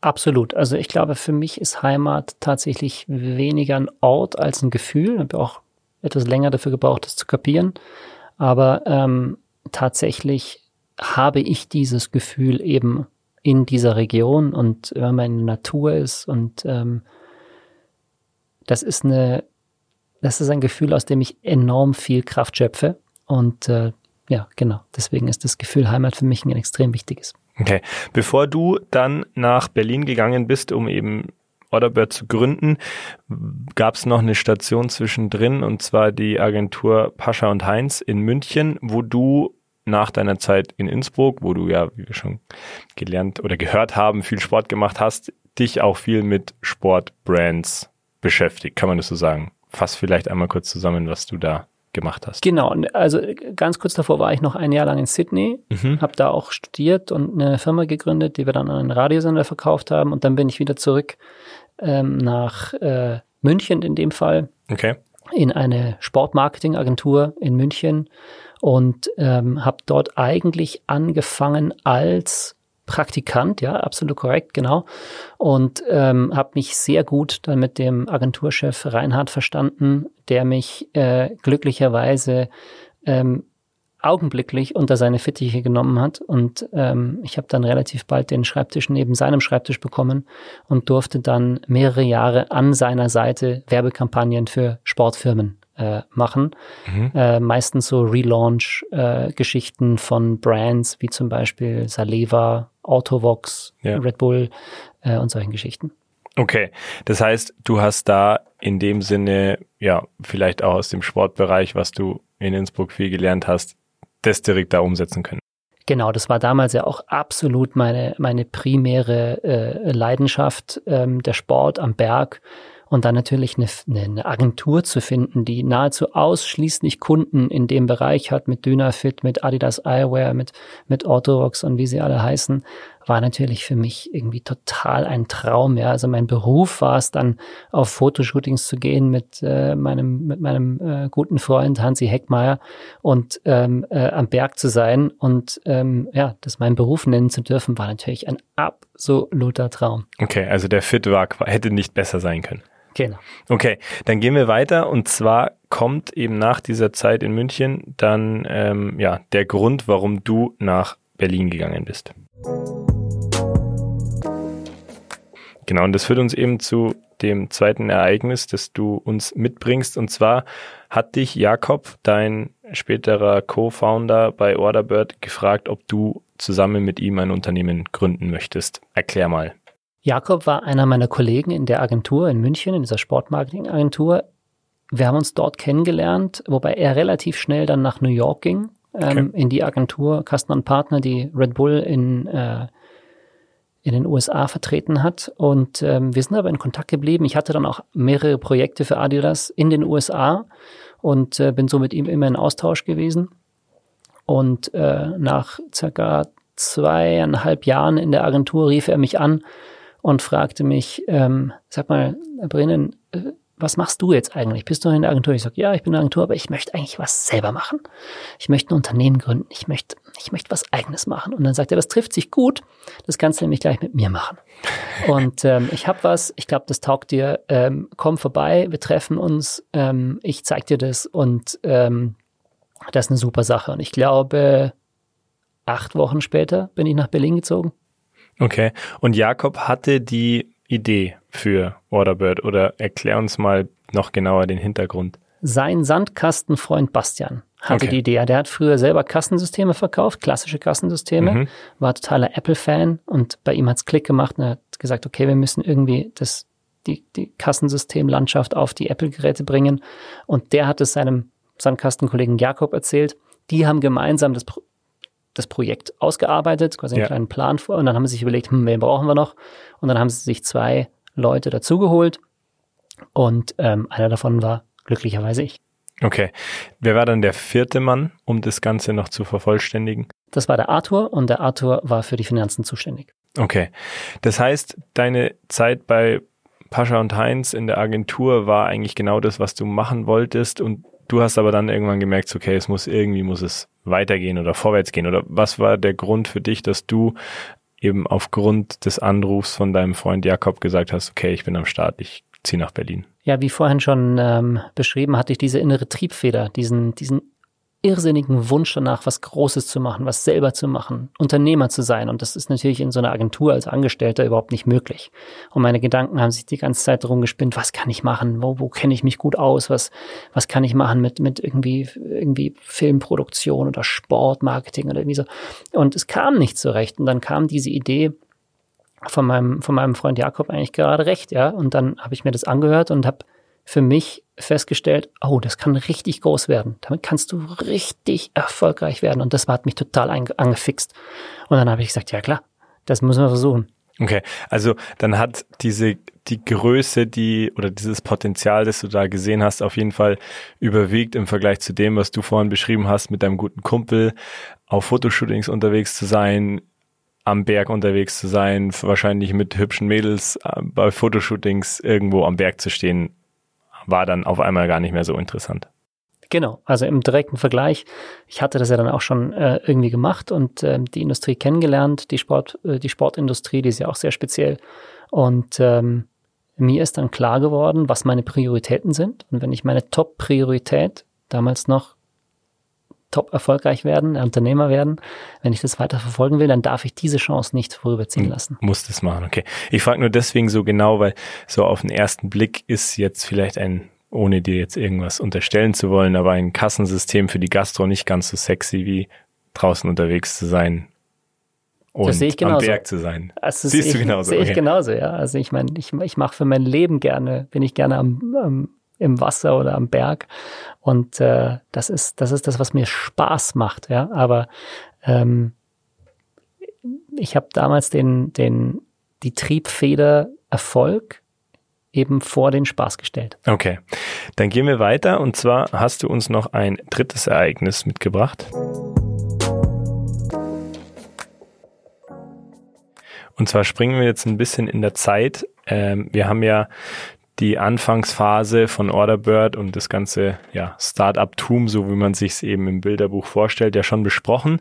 Absolut. Also ich glaube, für mich ist Heimat tatsächlich weniger ein Ort als ein Gefühl. Ich habe auch etwas länger dafür gebraucht, das zu kapieren. Aber ähm, tatsächlich habe ich dieses Gefühl eben in dieser Region und wenn man in der Natur ist und ähm, das ist eine, das ist ein Gefühl, aus dem ich enorm viel Kraft schöpfe und äh, ja, genau. Deswegen ist das Gefühl Heimat für mich ein extrem wichtiges. Okay. Bevor du dann nach Berlin gegangen bist, um eben Orderbird zu gründen, gab es noch eine Station zwischendrin und zwar die Agentur Pascha und Heinz in München, wo du nach deiner Zeit in Innsbruck, wo du ja, wie wir schon gelernt oder gehört haben, viel Sport gemacht hast, dich auch viel mit Sportbrands beschäftigt, kann man das so sagen? Fass vielleicht einmal kurz zusammen, was du da gemacht hast. Genau, also ganz kurz davor war ich noch ein Jahr lang in Sydney, mhm. habe da auch studiert und eine Firma gegründet, die wir dann an einen Radiosender verkauft haben und dann bin ich wieder zurück ähm, nach äh, München in dem Fall. Okay. In eine Sportmarketingagentur in München und ähm, habe dort eigentlich angefangen als Praktikant, ja, absolut korrekt, genau. Und ähm, habe mich sehr gut dann mit dem Agenturchef Reinhard verstanden, der mich äh, glücklicherweise ähm, augenblicklich unter seine Fittiche genommen hat. Und ähm, ich habe dann relativ bald den Schreibtisch neben seinem Schreibtisch bekommen und durfte dann mehrere Jahre an seiner Seite Werbekampagnen für Sportfirmen äh, machen. Mhm. Äh, meistens so Relaunch-Geschichten äh, von Brands wie zum Beispiel Saleva, Autovox, ja. Red Bull äh, und solchen Geschichten. Okay, das heißt, du hast da in dem Sinne, ja, vielleicht auch aus dem Sportbereich, was du in Innsbruck viel gelernt hast, das direkt da umsetzen können. Genau, das war damals ja auch absolut meine, meine primäre äh, Leidenschaft, ähm, der Sport am Berg und dann natürlich eine, eine Agentur zu finden, die nahezu ausschließlich Kunden in dem Bereich hat, mit Dynafit, mit Adidas Eyewear, mit, mit Autovox und wie sie alle heißen, war natürlich für mich irgendwie total ein Traum. Ja, also mein Beruf war es dann, auf Fotoshootings zu gehen mit äh, meinem, mit meinem äh, guten Freund Hansi Heckmeier und ähm, äh, am Berg zu sein und ähm, ja, das meinen Beruf nennen zu dürfen, war natürlich ein absoluter Traum. Okay, also der Fit war, hätte nicht besser sein können. Genau. Okay, dann gehen wir weiter und zwar kommt eben nach dieser Zeit in München dann ähm, ja der Grund, warum du nach Berlin gegangen bist. Genau, und das führt uns eben zu dem zweiten Ereignis, das du uns mitbringst. Und zwar hat dich Jakob, dein späterer Co-Founder bei Orderbird, gefragt, ob du zusammen mit ihm ein Unternehmen gründen möchtest. Erklär mal. Jakob war einer meiner Kollegen in der Agentur in München, in dieser Sportmarketing-Agentur. Wir haben uns dort kennengelernt, wobei er relativ schnell dann nach New York ging, ähm, okay. in die Agentur Kastner Partner, die Red Bull in, äh, in den USA vertreten hat. Und ähm, wir sind aber in Kontakt geblieben. Ich hatte dann auch mehrere Projekte für Adidas in den USA und äh, bin so mit ihm immer in Austausch gewesen. Und äh, nach circa zweieinhalb Jahren in der Agentur rief er mich an und fragte mich, ähm, sag mal, Brennen, äh, was machst du jetzt eigentlich? Bist du in der Agentur? Ich sage, ja, ich bin in der Agentur, aber ich möchte eigentlich was selber machen. Ich möchte ein Unternehmen gründen. Ich möchte, ich möchte was Eigenes machen. Und dann sagt er, das trifft sich gut. Das kannst du nämlich gleich mit mir machen. Und ähm, ich habe was. Ich glaube, das taugt dir. Ähm, komm vorbei. Wir treffen uns. Ähm, ich zeig dir das. Und ähm, das ist eine super Sache. Und ich glaube, acht Wochen später bin ich nach Berlin gezogen. Okay. Und Jakob hatte die Idee für Orderbird oder erklär uns mal noch genauer den Hintergrund. Sein Sandkastenfreund Bastian hatte okay. die Idee. Der hat früher selber Kassensysteme verkauft, klassische Kassensysteme, mhm. war totaler Apple-Fan und bei ihm hat's Klick gemacht und er hat gesagt, okay, wir müssen irgendwie das, die, die Kassensystemlandschaft auf die Apple-Geräte bringen. Und der hat es seinem Sandkastenkollegen Jakob erzählt. Die haben gemeinsam das, das Projekt ausgearbeitet, quasi einen ja. kleinen Plan vor. Und dann haben sie sich überlegt, hm, wen brauchen wir noch? Und dann haben sie sich zwei Leute dazugeholt. Und ähm, einer davon war glücklicherweise ich. Okay. Wer war dann der vierte Mann, um das Ganze noch zu vervollständigen? Das war der Arthur und der Arthur war für die Finanzen zuständig. Okay. Das heißt, deine Zeit bei Pascha und Heinz in der Agentur war eigentlich genau das, was du machen wolltest und du hast aber dann irgendwann gemerkt, okay, es muss irgendwie muss es weitergehen oder vorwärts gehen oder was war der Grund für dich, dass du eben aufgrund des Anrufs von deinem Freund Jakob gesagt hast, okay, ich bin am Start, ich ziehe nach Berlin? Ja, wie vorhin schon ähm, beschrieben, hatte ich diese innere Triebfeder, diesen, diesen irrsinnigen Wunsch danach, was Großes zu machen, was selber zu machen, Unternehmer zu sein. Und das ist natürlich in so einer Agentur als Angestellter überhaupt nicht möglich. Und meine Gedanken haben sich die ganze Zeit darum gespinnt, was kann ich machen? Wo, wo kenne ich mich gut aus? Was, was kann ich machen mit, mit irgendwie, irgendwie Filmproduktion oder Sportmarketing oder irgendwie so? Und es kam nicht zurecht. Und dann kam diese Idee, von meinem, von meinem Freund Jakob eigentlich gerade recht, ja. Und dann habe ich mir das angehört und habe für mich festgestellt, oh, das kann richtig groß werden. Damit kannst du richtig erfolgreich werden. Und das hat mich total angefixt. Und dann habe ich gesagt, ja klar, das müssen wir versuchen. Okay, also dann hat diese die Größe, die oder dieses Potenzial, das du da gesehen hast, auf jeden Fall überwiegt im Vergleich zu dem, was du vorhin beschrieben hast, mit deinem guten Kumpel auf Fotoshootings unterwegs zu sein, am Berg unterwegs zu sein, wahrscheinlich mit hübschen Mädels äh, bei Fotoshootings irgendwo am Berg zu stehen, war dann auf einmal gar nicht mehr so interessant. Genau, also im direkten Vergleich. Ich hatte das ja dann auch schon äh, irgendwie gemacht und äh, die Industrie kennengelernt, die Sport, äh, die Sportindustrie, die ist ja auch sehr speziell. Und ähm, mir ist dann klar geworden, was meine Prioritäten sind. Und wenn ich meine Top-Priorität damals noch top erfolgreich werden, Unternehmer werden, wenn ich das weiter verfolgen will, dann darf ich diese Chance nicht vorüberziehen lassen. Muss das machen, okay. Ich frage nur deswegen so genau, weil so auf den ersten Blick ist jetzt vielleicht ein, ohne dir jetzt irgendwas unterstellen zu wollen, aber ein Kassensystem für die Gastro nicht ganz so sexy wie draußen unterwegs zu sein und das sehe ich genauso. am Berg zu sein. Also Siehst ich, du genauso? Sehe ich okay. genauso, ja. Also ich meine, ich, ich mache für mein Leben gerne, bin ich gerne am, am im Wasser oder am Berg. Und äh, das ist, das ist das, was mir Spaß macht, ja. Aber ähm, ich habe damals den, den, die Triebfeder Erfolg eben vor den Spaß gestellt. Okay, dann gehen wir weiter und zwar hast du uns noch ein drittes Ereignis mitgebracht. Und zwar springen wir jetzt ein bisschen in der Zeit. Ähm, wir haben ja die Anfangsphase von Orderbird und das ganze ja, Start-up-Tum, so wie man sich es eben im Bilderbuch vorstellt, ja schon besprochen.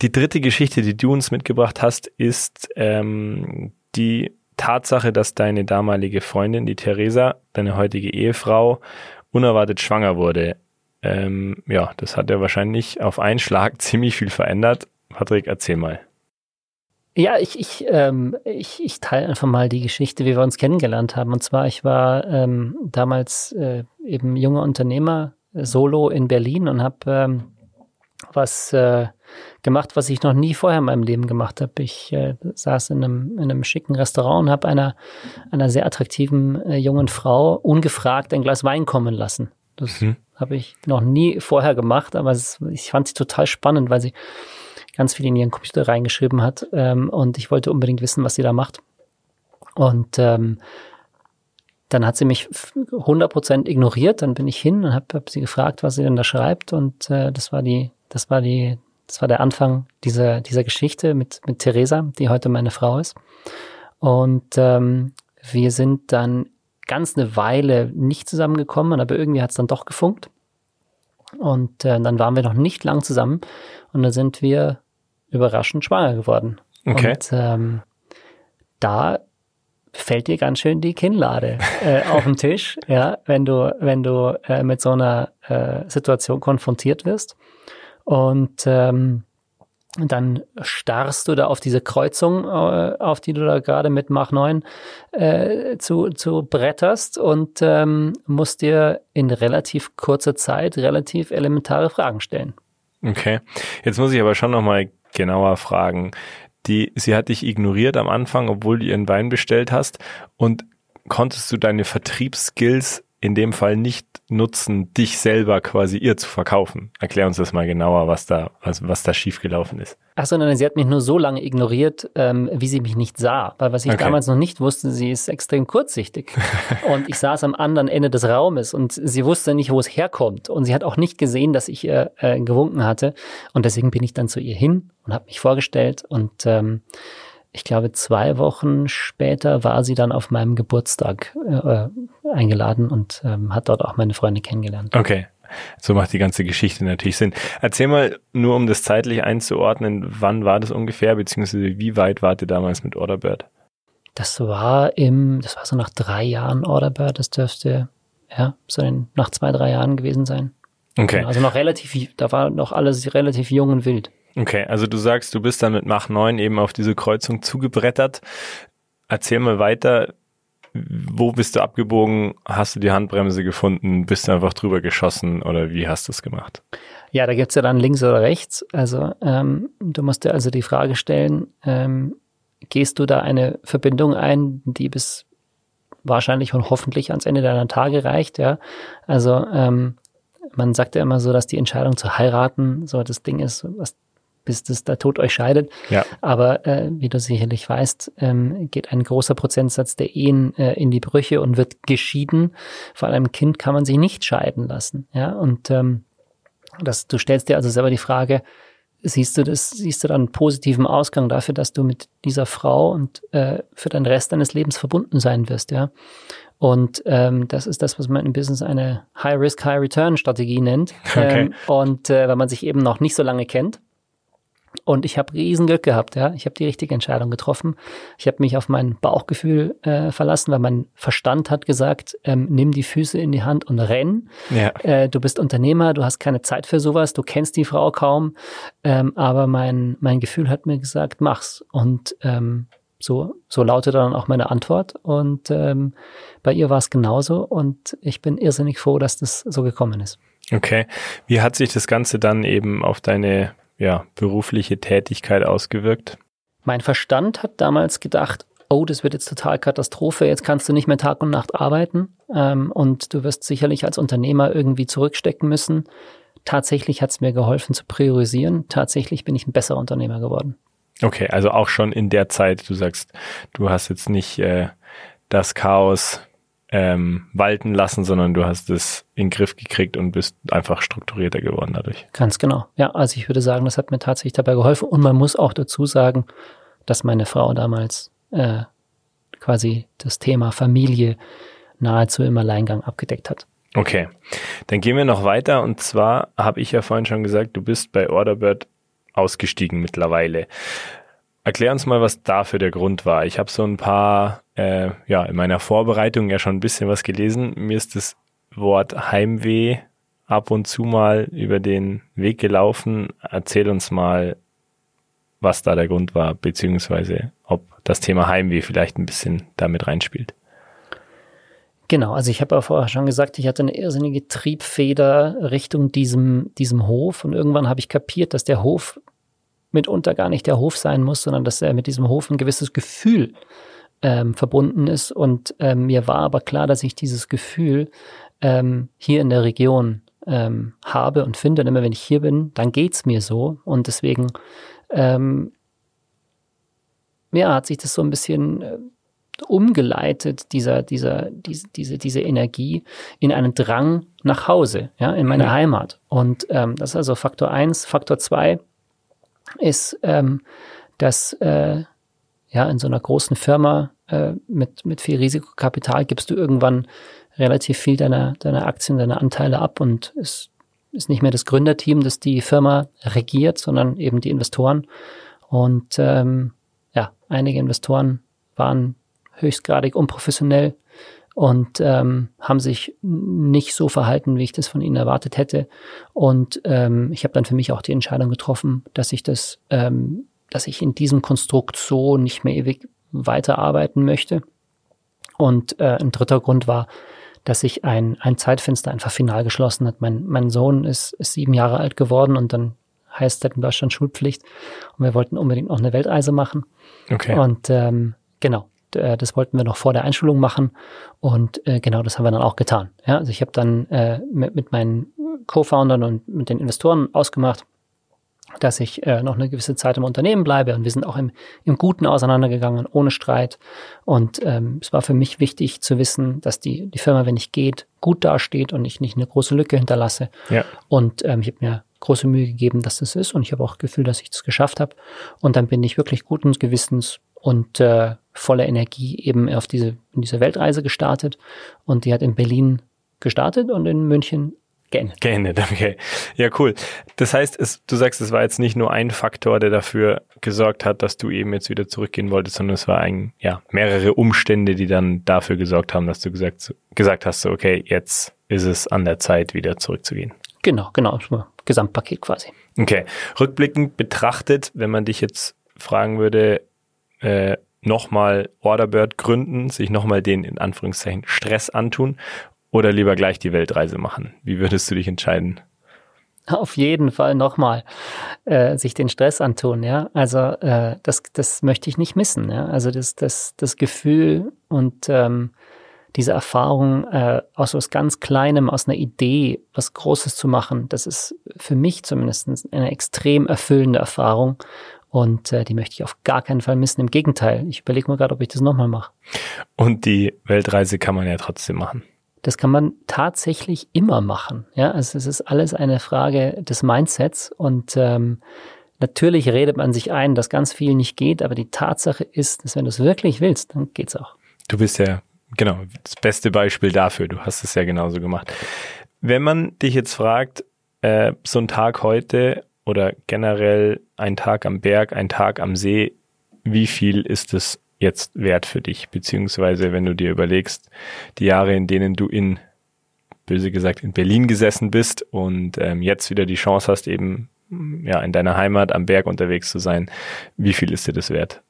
Die dritte Geschichte, die du uns mitgebracht hast, ist ähm, die Tatsache, dass deine damalige Freundin, die Theresa, deine heutige Ehefrau, unerwartet schwanger wurde. Ähm, ja, das hat ja wahrscheinlich auf einen Schlag ziemlich viel verändert. Patrick, erzähl mal. Ja, ich, ich, ähm, ich, ich teile einfach mal die Geschichte, wie wir uns kennengelernt haben. Und zwar, ich war ähm, damals äh, eben junger Unternehmer, äh, solo in Berlin und habe ähm, was äh, gemacht, was ich noch nie vorher in meinem Leben gemacht habe. Ich äh, saß in einem, in einem schicken Restaurant und habe einer, einer sehr attraktiven äh, jungen Frau ungefragt ein Glas Wein kommen lassen. Das mhm. habe ich noch nie vorher gemacht, aber es, ich fand sie total spannend, weil sie ganz viel in ihren Computer reingeschrieben hat. Ähm, und ich wollte unbedingt wissen, was sie da macht. Und ähm, dann hat sie mich 100% ignoriert. Dann bin ich hin und habe hab sie gefragt, was sie denn da schreibt. Und äh, das war die, das war die, das war der Anfang dieser, dieser Geschichte mit, mit Theresa, die heute meine Frau ist. Und ähm, wir sind dann ganz eine Weile nicht zusammengekommen, aber irgendwie hat es dann doch gefunkt. Und äh, dann waren wir noch nicht lang zusammen und dann sind wir überraschend schwanger geworden. Okay. Und ähm, da fällt dir ganz schön die Kinnlade äh, auf den Tisch, ja, wenn du, wenn du äh, mit so einer äh, Situation konfrontiert wirst. Und ähm, dann starrst du da auf diese Kreuzung, äh, auf die du da gerade mit Mach 9 äh, zu, zu bretterst und ähm, musst dir in relativ kurzer Zeit relativ elementare Fragen stellen. Okay, jetzt muss ich aber schon nochmal genauer fragen. Die, sie hat dich ignoriert am Anfang, obwohl du ihren Wein bestellt hast und konntest du deine Vertriebsskills in dem Fall nicht nutzen, dich selber quasi ihr zu verkaufen. Erklär uns das mal genauer, was da, was, was da schiefgelaufen ist. Achso, nein, sie hat mich nur so lange ignoriert, ähm, wie sie mich nicht sah. Weil was ich okay. damals noch nicht wusste, sie ist extrem kurzsichtig. und ich saß am anderen Ende des Raumes und sie wusste nicht, wo es herkommt. Und sie hat auch nicht gesehen, dass ich ihr äh, gewunken hatte. Und deswegen bin ich dann zu ihr hin und habe mich vorgestellt und ähm, ich glaube, zwei Wochen später war sie dann auf meinem Geburtstag äh, eingeladen und ähm, hat dort auch meine Freunde kennengelernt. Okay. So macht die ganze Geschichte natürlich Sinn. Erzähl mal, nur um das zeitlich einzuordnen, wann war das ungefähr, beziehungsweise wie weit wart ihr damals mit Orderbird? Das war im, das war so nach drei Jahren Orderbird, das dürfte, ja, so in, nach zwei, drei Jahren gewesen sein. Okay. Also noch relativ, da war noch alles relativ jung und wild. Okay, also du sagst, du bist dann mit Mach 9 eben auf diese Kreuzung zugebrettert. Erzähl mal weiter, wo bist du abgebogen? Hast du die Handbremse gefunden? Bist du einfach drüber geschossen oder wie hast du es gemacht? Ja, da gibt's ja dann links oder rechts. Also ähm, du musst dir also die Frage stellen, ähm, gehst du da eine Verbindung ein, die bis wahrscheinlich und hoffentlich ans Ende deiner Tage reicht, ja? Also ähm, man sagt ja immer so, dass die Entscheidung zu heiraten so das Ding ist, was bis das der Tod euch scheidet. Ja. Aber äh, wie du sicherlich weißt, ähm, geht ein großer Prozentsatz der Ehen äh, in die Brüche und wird geschieden. Vor allem Kind kann man sich nicht scheiden lassen. Ja, und ähm, das, du stellst dir also selber die Frage, siehst du das, siehst du dann einen positiven Ausgang dafür, dass du mit dieser Frau und äh, für den Rest deines Lebens verbunden sein wirst, ja. Und ähm, das ist das, was man im Business eine High-Risk, High-Return-Strategie nennt. Okay. Ähm, und äh, wenn man sich eben noch nicht so lange kennt, und ich habe riesen Glück gehabt, ja. Ich habe die richtige Entscheidung getroffen. Ich habe mich auf mein Bauchgefühl äh, verlassen, weil mein Verstand hat gesagt, ähm, nimm die Füße in die Hand und renn. Ja. Äh, du bist Unternehmer, du hast keine Zeit für sowas, du kennst die Frau kaum. Ähm, aber mein, mein Gefühl hat mir gesagt, mach's. Und ähm, so, so lautet dann auch meine Antwort. Und ähm, bei ihr war es genauso. Und ich bin irrsinnig froh, dass das so gekommen ist. Okay. Wie hat sich das Ganze dann eben auf deine ja, berufliche Tätigkeit ausgewirkt? Mein Verstand hat damals gedacht, oh, das wird jetzt total Katastrophe, jetzt kannst du nicht mehr Tag und Nacht arbeiten ähm, und du wirst sicherlich als Unternehmer irgendwie zurückstecken müssen. Tatsächlich hat es mir geholfen zu priorisieren. Tatsächlich bin ich ein besserer Unternehmer geworden. Okay, also auch schon in der Zeit, du sagst, du hast jetzt nicht äh, das Chaos ähm, walten lassen, sondern du hast es in den Griff gekriegt und bist einfach strukturierter geworden dadurch. Ganz genau. Ja, also ich würde sagen, das hat mir tatsächlich dabei geholfen. Und man muss auch dazu sagen, dass meine Frau damals äh, quasi das Thema Familie nahezu im Alleingang abgedeckt hat. Okay, dann gehen wir noch weiter. Und zwar habe ich ja vorhin schon gesagt, du bist bei Orderbird ausgestiegen mittlerweile. Erklär uns mal, was dafür der Grund war. Ich habe so ein paar, äh, ja, in meiner Vorbereitung ja schon ein bisschen was gelesen. Mir ist das Wort Heimweh ab und zu mal über den Weg gelaufen. Erzähl uns mal, was da der Grund war, beziehungsweise ob das Thema Heimweh vielleicht ein bisschen damit reinspielt. Genau, also ich habe ja vorher schon gesagt, ich hatte eine irrsinnige Triebfeder Richtung diesem, diesem Hof und irgendwann habe ich kapiert, dass der Hof mitunter gar nicht der Hof sein muss, sondern dass er mit diesem Hof ein gewisses Gefühl ähm, verbunden ist. Und ähm, mir war aber klar, dass ich dieses Gefühl ähm, hier in der Region ähm, habe und finde. Und immer wenn ich hier bin, dann geht's mir so. Und deswegen ähm, ja, hat sich das so ein bisschen äh, umgeleitet, dieser, dieser, diese, diese, diese Energie in einen Drang nach Hause, ja, in meine mhm. Heimat. Und ähm, das ist also Faktor eins. Faktor zwei ist, ähm, dass äh, ja in so einer großen Firma äh, mit, mit viel Risikokapital gibst du irgendwann relativ viel deiner, deiner Aktien, deiner Anteile ab und es ist nicht mehr das Gründerteam, das die Firma regiert, sondern eben die Investoren. Und ähm, ja, einige Investoren waren höchstgradig unprofessionell und ähm, haben sich nicht so verhalten, wie ich das von ihnen erwartet hätte. Und ähm, ich habe dann für mich auch die Entscheidung getroffen, dass ich das, ähm, dass ich in diesem Konstrukt so nicht mehr ewig weiterarbeiten möchte. Und äh, ein dritter Grund war, dass sich ein, ein Zeitfenster einfach final geschlossen hat. Mein, mein Sohn ist, ist sieben Jahre alt geworden und dann heißt das in Deutschland Schulpflicht. Und wir wollten unbedingt noch eine Weltreise machen. Okay. Und ähm, genau, äh, das wollten wir noch vor der Einschulung machen. Und äh, genau das haben wir dann auch getan. Ja, also ich habe dann äh, mit, mit meinen Co-Foundern und mit den Investoren ausgemacht, dass ich äh, noch eine gewisse Zeit im Unternehmen bleibe. Und wir sind auch im, im Guten auseinandergegangen, ohne Streit. Und ähm, es war für mich wichtig zu wissen, dass die, die Firma, wenn ich geht, gut dasteht und ich nicht eine große Lücke hinterlasse. Ja. Und ähm, ich habe mir große Mühe gegeben, dass das ist. Und ich habe auch das Gefühl, dass ich das geschafft habe. Und dann bin ich wirklich guten Gewissens und äh, voller Energie eben auf diese, in diese Weltreise gestartet. Und die hat in Berlin gestartet und in München geendet. Geendet, okay. Ja, cool. Das heißt, es, du sagst, es war jetzt nicht nur ein Faktor, der dafür gesorgt hat, dass du eben jetzt wieder zurückgehen wolltest, sondern es war ein, ja, mehrere Umstände, die dann dafür gesorgt haben, dass du gesagt, gesagt hast, so, okay, jetzt ist es an der Zeit, wieder zurückzugehen. Genau, genau. Gesamtpaket quasi. Okay. Rückblickend betrachtet, wenn man dich jetzt fragen würde, äh, nochmal Orderbird gründen, sich nochmal den in Anführungszeichen Stress antun oder lieber gleich die Weltreise machen? Wie würdest du dich entscheiden? Auf jeden Fall nochmal äh, sich den Stress antun, ja. Also äh, das, das möchte ich nicht missen, ja. Also das, das, das Gefühl und ähm, diese Erfahrung äh, aus was ganz Kleinem, aus einer Idee, was Großes zu machen, das ist für mich zumindest eine extrem erfüllende Erfahrung. Und äh, die möchte ich auf gar keinen Fall missen. Im Gegenteil, ich überlege mir gerade, ob ich das nochmal mache. Und die Weltreise kann man ja trotzdem machen. Das kann man tatsächlich immer machen. Ja, also es ist alles eine Frage des Mindsets und ähm, natürlich redet man sich ein, dass ganz viel nicht geht, aber die Tatsache ist, dass wenn du es wirklich willst, dann geht's auch. Du bist ja genau das beste Beispiel dafür. Du hast es ja genauso gemacht. Wenn man dich jetzt fragt, äh, so ein Tag heute oder generell ein Tag am Berg, ein Tag am See, wie viel ist es jetzt wert für dich? Beziehungsweise, wenn du dir überlegst, die Jahre, in denen du in, böse gesagt, in Berlin gesessen bist und ähm, jetzt wieder die Chance hast, eben ja, in deiner Heimat am Berg unterwegs zu sein, wie viel ist dir das wert?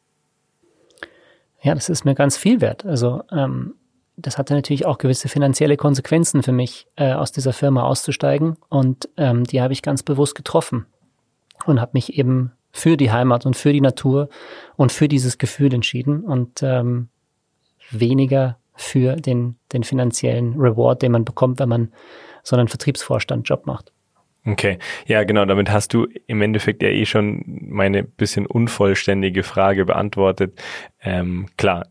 Ja, das ist mir ganz viel wert. Also ähm, das hatte natürlich auch gewisse finanzielle Konsequenzen für mich, äh, aus dieser Firma auszusteigen. Und ähm, die habe ich ganz bewusst getroffen und habe mich eben für die Heimat und für die Natur und für dieses Gefühl entschieden und ähm, weniger für den, den finanziellen Reward, den man bekommt, wenn man so einen Vertriebsvorstand-Job macht. Okay, ja genau, damit hast du im Endeffekt ja eh schon meine bisschen unvollständige Frage beantwortet. Ähm, klar,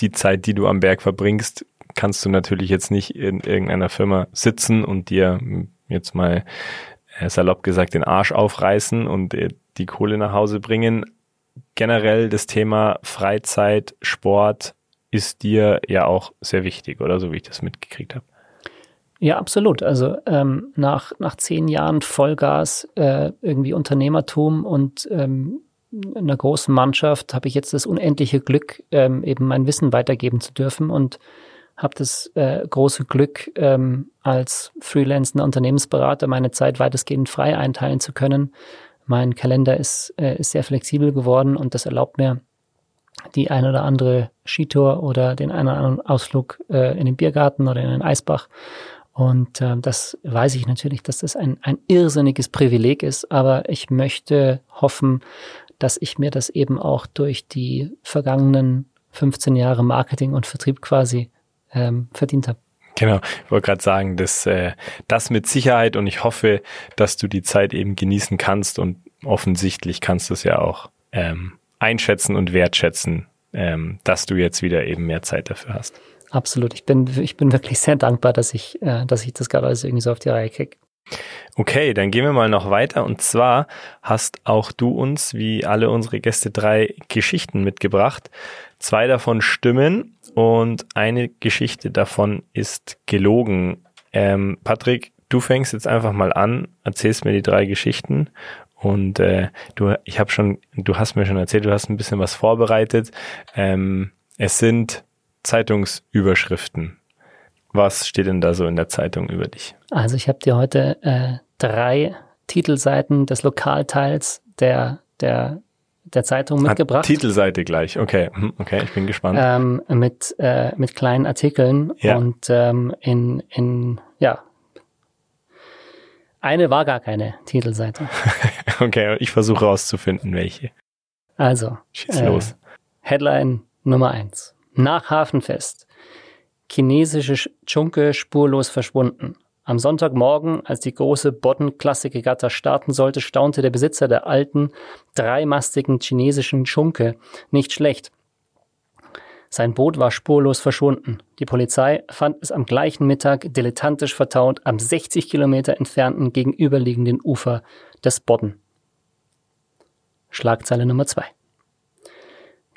die Zeit, die du am Berg verbringst, kannst du natürlich jetzt nicht in irgendeiner Firma sitzen und dir jetzt mal salopp gesagt den Arsch aufreißen und äh, die Kohle nach Hause bringen. Generell das Thema Freizeit, Sport ist dir ja auch sehr wichtig, oder so wie ich das mitgekriegt habe. Ja, absolut. Also ähm, nach, nach zehn Jahren Vollgas, äh, irgendwie Unternehmertum und ähm, einer großen Mannschaft habe ich jetzt das unendliche Glück, ähm, eben mein Wissen weitergeben zu dürfen und habe das äh, große Glück, ähm, als freelancender Unternehmensberater meine Zeit weitestgehend frei einteilen zu können mein Kalender ist, äh, ist sehr flexibel geworden und das erlaubt mir, die ein oder andere Skitour oder den einen oder anderen Ausflug äh, in den Biergarten oder in den Eisbach. Und äh, das weiß ich natürlich, dass das ein, ein irrsinniges Privileg ist, aber ich möchte hoffen, dass ich mir das eben auch durch die vergangenen 15 Jahre Marketing und Vertrieb quasi ähm, verdient habe. Genau, ich wollte gerade sagen, dass äh, das mit Sicherheit und ich hoffe, dass du die Zeit eben genießen kannst und offensichtlich kannst du es ja auch ähm, einschätzen und wertschätzen, ähm, dass du jetzt wieder eben mehr Zeit dafür hast. Absolut, ich bin ich bin wirklich sehr dankbar, dass ich äh, dass ich das gerade alles irgendwie so auf die Reihe kriege. Okay, dann gehen wir mal noch weiter. Und zwar hast auch du uns, wie alle unsere Gäste, drei Geschichten mitgebracht. Zwei davon stimmen und eine Geschichte davon ist gelogen. Ähm, Patrick, du fängst jetzt einfach mal an, erzählst mir die drei Geschichten und äh, du, ich habe schon, du hast mir schon erzählt, du hast ein bisschen was vorbereitet. Ähm, es sind Zeitungsüberschriften. Was steht denn da so in der Zeitung über dich? Also ich habe dir heute äh, drei Titelseiten des Lokalteils der, der, der Zeitung mitgebracht. Ah, Titelseite gleich, okay. Hm, okay, ich bin gespannt. Ähm, mit, äh, mit kleinen Artikeln Ja. und ähm, in, in, ja, eine war gar keine Titelseite. Okay, ich versuche rauszufinden, welche. Also, Schieß Äh, los. Headline Nummer eins: Nach Hafenfest. Chinesische Sch- Dschunke spurlos verschwunden. Am Sonntagmorgen, als die große Bodden-Klassikregatta starten sollte, staunte der Besitzer der alten, dreimastigen chinesischen Dschunke. Nicht schlecht. Sein Boot war spurlos verschwunden. Die Polizei fand es am gleichen Mittag dilettantisch vertaut am 60 Kilometer entfernten gegenüberliegenden Ufer des Bodden. Schlagzeile Nummer zwei.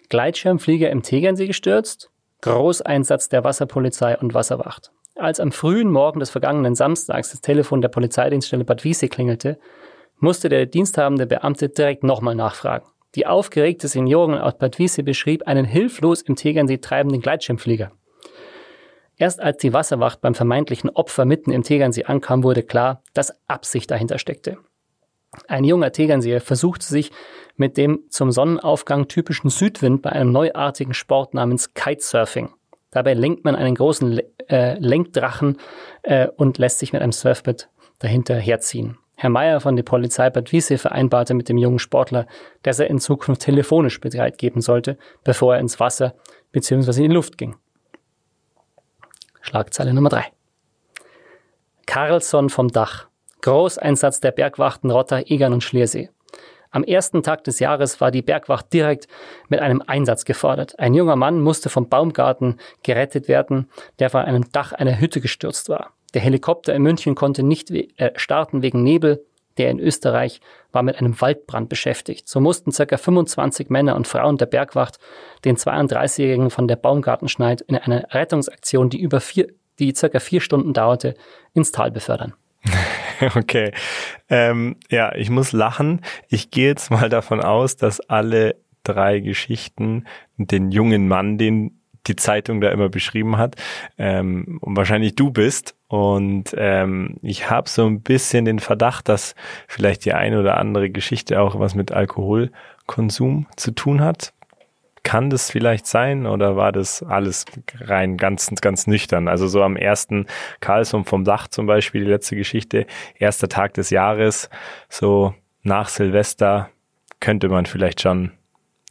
Gleitschirmflieger im Tegernsee gestürzt, Großeinsatz der Wasserpolizei und Wasserwacht. Als am frühen Morgen des vergangenen Samstags das Telefon der Polizeidienststelle Bad Wiessee klingelte, musste der diensthabende Beamte direkt nochmal nachfragen. Die aufgeregte Seniorin aus Bad Wiessee beschrieb einen hilflos im Tegernsee treibenden Gleitschirmflieger. Erst als die Wasserwacht beim vermeintlichen Opfer mitten im Tegernsee ankam, wurde klar, dass Absicht dahinter steckte. Ein junger Tegernseer versuchte sich mit dem zum Sonnenaufgang typischen Südwind bei einem neuartigen Sport namens Kitesurfing. Dabei lenkt man einen großen äh, Lenkdrachen äh, und lässt sich mit einem Surfbrett dahinter herziehen. Herr Meier von der Polizei Bad Wiessee vereinbarte mit dem jungen Sportler, dass er in Zukunft telefonisch Bescheid geben sollte, bevor er ins Wasser bzw. in die Luft ging. Schlagzeile Nummer drei. Carlsson vom Dach. Großeinsatz der Bergwachten Rotter, Egern und Schliersee. Am ersten Tag des Jahres war die Bergwacht direkt mit einem Einsatz gefordert. Ein junger Mann musste vom Baumgarten gerettet werden, der von einem Dach einer Hütte gestürzt war. Der Helikopter in München konnte nicht we äh, starten wegen Nebel. Der in Österreich war mit einem Waldbrand beschäftigt. So mussten ca. 25 Männer und Frauen der Bergwacht den 32-Jährigen von der Baumgartenschneid in einer Rettungsaktion, die über vier, die ca. vier Stunden dauerte, ins Tal befördern. Okay. Ähm, ja, ich muss lachen. Ich gehe jetzt mal davon aus, dass alle drei Geschichten den jungen Mann, den die Zeitung da immer beschrieben hat, ähm, und wahrscheinlich du bist. Und ähm, ich habe so ein bisschen den Verdacht, dass vielleicht die eine oder andere Geschichte auch was mit Alkoholkonsum zu tun hat. Kann das vielleicht sein oder war das alles rein ganz, ganz nüchtern? Also so am ersten Karlsrum vom Dach zum Beispiel, die letzte Geschichte, erster Tag des Jahres, so nach Silvester könnte man vielleicht schon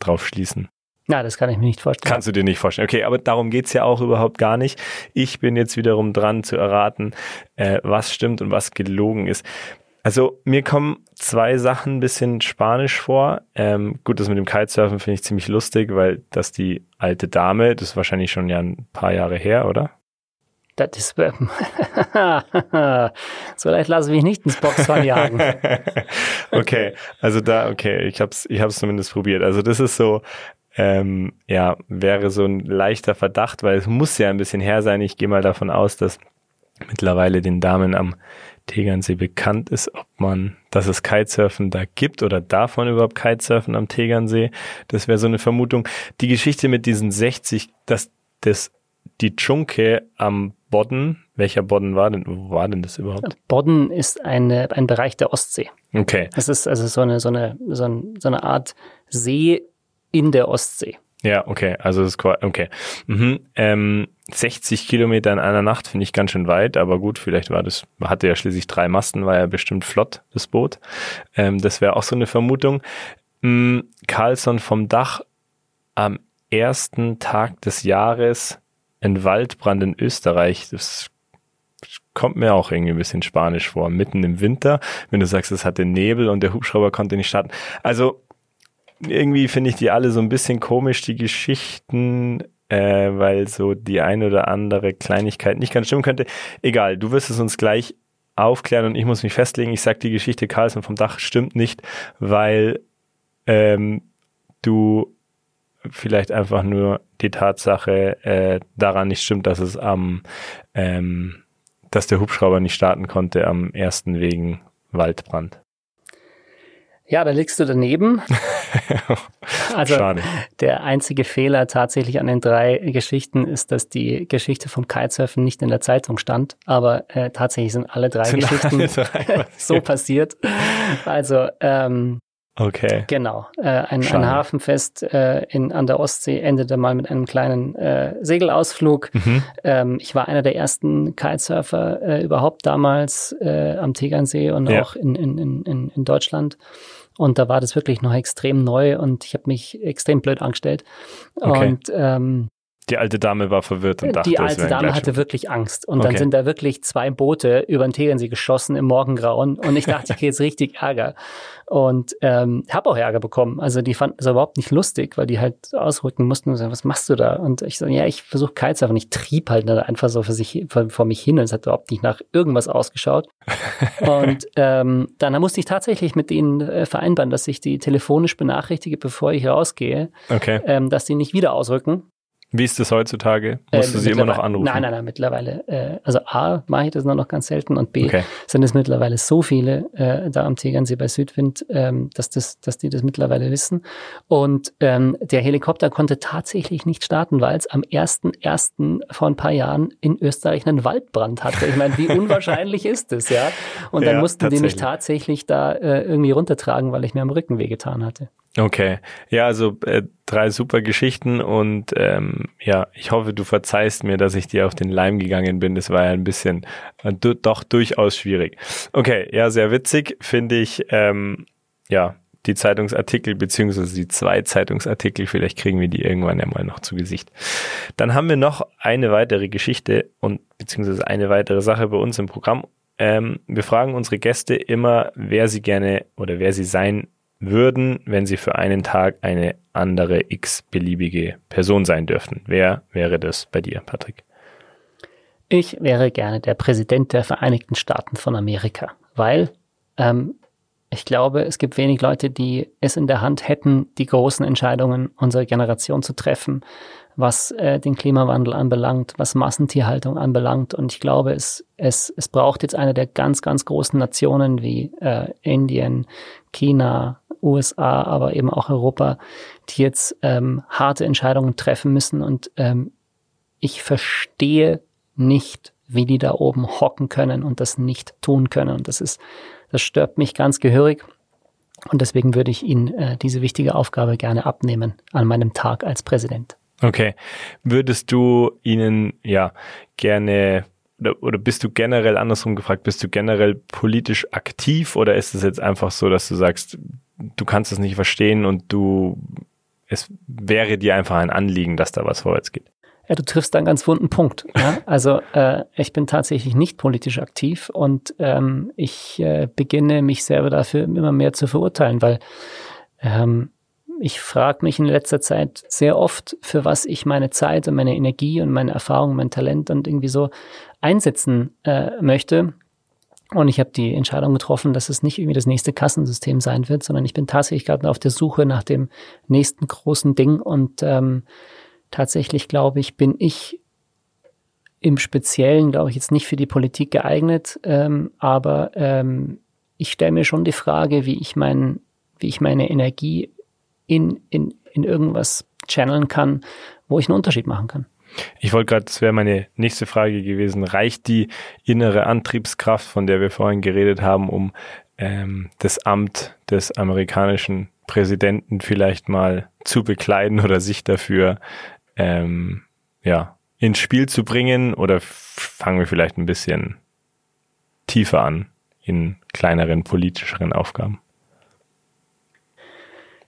drauf schließen. Na, das kann ich mir nicht vorstellen. Kannst du dir nicht vorstellen. Okay, aber darum geht's ja auch überhaupt gar nicht. Ich bin jetzt wiederum dran zu erraten, äh, was stimmt und was gelogen ist. Also mir kommen zwei Sachen ein bisschen spanisch vor. Ähm, gut, das mit dem Kitesurfen finde ich ziemlich lustig, weil das die alte Dame, das ist wahrscheinlich schon ja ein paar Jahre her, oder? Das ist, ähm, so leicht lasse ich mich nicht ins Boxhorn jagen. okay, also da, okay, ich hab's, ich hab's zumindest probiert. Also das ist so, ähm, ja, wäre so ein leichter Verdacht, weil es muss ja ein bisschen her sein. Ich gehe mal davon aus, dass mittlerweile den Damen am Tegernsee bekannt ist, ob man, dass es Kitesurfen da gibt oder darf man überhaupt Kitesurfen am Tegernsee. Das wäre so eine Vermutung. Die Geschichte mit diesen 60, dass das die Dschunke am Bodden, welcher Bodden war denn, wo war denn das überhaupt? Bodden ist eine, ein Bereich der Ostsee. Okay, Es ist also so eine, so eine, so, ein, so eine Art See in der Ostsee. Ja, okay, also das ist okay. Mhm. Ähm, 60 Kilometer in einer Nacht finde ich ganz schön weit, aber gut, vielleicht war das, hatte ja schließlich drei Masten, war ja bestimmt flott, das Boot. Ähm, das wäre auch so eine Vermutung. Mm, Carlsson vom Dach am ersten Tag des Jahres ein Waldbrand in Österreich, das kommt mir auch irgendwie ein bisschen spanisch vor. Mitten im Winter, wenn du sagst, es hatte Nebel und der Hubschrauber konnte nicht starten. Also irgendwie finde ich die alle so ein bisschen komisch, die Geschichten, äh, weil so die eine oder andere Kleinigkeit nicht ganz stimmen könnte. Egal, du wirst es uns gleich aufklären und ich muss mich festlegen. Ich sag, die Geschichte Carlsen vom Dach stimmt nicht, weil ähm, du vielleicht einfach nur die Tatsache äh, daran nicht stimmt, dass es am ähm, dass der Hubschrauber nicht starten konnte am ersten wegen Waldbrand. Ja, da liegst du daneben. also Schade. der einzige Fehler tatsächlich an den drei Geschichten ist, dass die Geschichte vom Kitesurfen nicht in der Zeitung stand, aber äh, tatsächlich sind alle drei Sind Geschichten alle drei so passiert. Also ähm, Okay. genau, äh, ein, ein Hafenfest äh, in, an der Ostsee endete mal mit einem kleinen äh, Segelausflug. Mhm. Ähm, ich war einer der ersten Kitesurfer äh, überhaupt damals äh, am Tegernsee und Ja. auch in, in, in in Deutschland. Und da war das wirklich noch extrem neu und ich habe mich extrem blöd angestellt. Okay. Und ähm, Die alte Dame war verwirrt und dachte, die alte Dame hatte wirklich Angst. Und dann Okay. sind da wirklich zwei Boote über den Tegernsee geschossen im Morgengrauen. Und ich dachte, ich kriege jetzt richtig Ärger. Und ähm, habe auch Ärger bekommen. Also die fanden es überhaupt nicht lustig, weil die halt ausrücken mussten und sagen, was machst du da? Und ich so, ja, ich versuche Kitesurfen. Ich trieb halt dann einfach so für sich, vor, vor mich hin. Und es hat überhaupt nicht nach irgendwas ausgeschaut. und ähm, dann musste ich tatsächlich mit denen äh, vereinbaren, dass ich die telefonisch benachrichtige, bevor ich rausgehe, Okay. ähm, dass die nicht wieder ausrücken. Wie ist das heutzutage? Musst du Äh, sie immer noch anrufen? Nein, nein, nein, mittlerweile. Äh, also A, mache ich das nur noch ganz selten und B, Okay. sind es mittlerweile so viele äh, da am Tegernsee bei Südwind, ähm, dass, das, dass die das mittlerweile wissen. Und ähm, der Helikopter konnte tatsächlich nicht starten, weil es am 1.1. vor ein paar Jahren in Österreich einen Waldbrand hatte. Ich meine, wie unwahrscheinlich ist das, ja? Und dann Ja, mussten die mich tatsächlich. tatsächlich da äh, irgendwie runtertragen, weil ich mir am Rücken wehgetan hatte. Okay. Ja, also äh, drei super Geschichten und ähm, ja, ich hoffe, du verzeihst mir, dass ich dir auf den Leim gegangen bin. Das war ja ein bisschen äh, du, doch durchaus schwierig. Okay, ja, sehr witzig finde ich. Ähm, ja, die Zeitungsartikel beziehungsweise die zwei Zeitungsartikel, vielleicht kriegen wir die irgendwann ja mal noch zu Gesicht. Dann haben wir noch eine weitere Geschichte und beziehungsweise eine weitere Sache bei uns im Programm. Ähm, wir fragen unsere Gäste immer, wer sie gerne oder wer sie sein würden, wenn sie für einen Tag eine andere x-beliebige Person sein dürften. Wer wäre das bei dir, Patrick? Ich wäre gerne der Präsident der Vereinigten Staaten von Amerika, weil ähm, ich glaube, es gibt wenig Leute, die es in der Hand hätten, die großen Entscheidungen unserer Generation zu treffen, was äh, den Klimawandel anbelangt, was Massentierhaltung anbelangt. Und ich glaube, es, es, es braucht jetzt eine der ganz, ganz großen Nationen wie äh, Indien, China, USA, aber eben auch Europa, die jetzt ähm, harte Entscheidungen treffen müssen. Und ähm, ich verstehe nicht, wie die da oben hocken können und das nicht tun können. Und das ist, das stört mich ganz gehörig. Und deswegen würde ich Ihnen äh, diese wichtige Aufgabe gerne abnehmen an meinem Tag als Präsident. Okay. Würdest du ihnen ja gerne oder, oder bist du generell andersrum gefragt, bist du generell politisch aktiv oder ist es jetzt einfach so, dass du sagst, du kannst es nicht verstehen und du es wäre dir einfach ein Anliegen, dass da was vorwärts geht? Ja, du triffst da einen ganz wunden Punkt. Ja? Also äh, ich bin tatsächlich nicht politisch aktiv und ähm, ich äh, beginne mich selber dafür immer mehr zu verurteilen, weil ähm, ich frage mich in letzter Zeit sehr oft, für was ich meine Zeit und meine Energie und meine Erfahrung, mein Talent und irgendwie so einsetzen äh, möchte. Und ich habe die Entscheidung getroffen, dass es nicht irgendwie das nächste Kassensystem sein wird, sondern ich bin tatsächlich gerade auf der Suche nach dem nächsten großen Ding. Und ähm, tatsächlich glaube ich, bin ich im Speziellen, glaube ich, jetzt nicht für die Politik geeignet, ähm, aber ähm, ich stelle mir schon die Frage, wie ich mein, wie ich meine Energie in, in, in irgendwas channeln kann, wo ich einen Unterschied machen kann. Ich wollte gerade, das wäre meine nächste Frage gewesen, reicht die innere Antriebskraft, von der wir vorhin geredet haben, um ähm, das Amt des amerikanischen Präsidenten vielleicht mal zu bekleiden oder sich dafür ähm, ja, ins Spiel zu bringen? Oder fangen wir vielleicht ein bisschen tiefer an in kleineren, politischeren Aufgaben?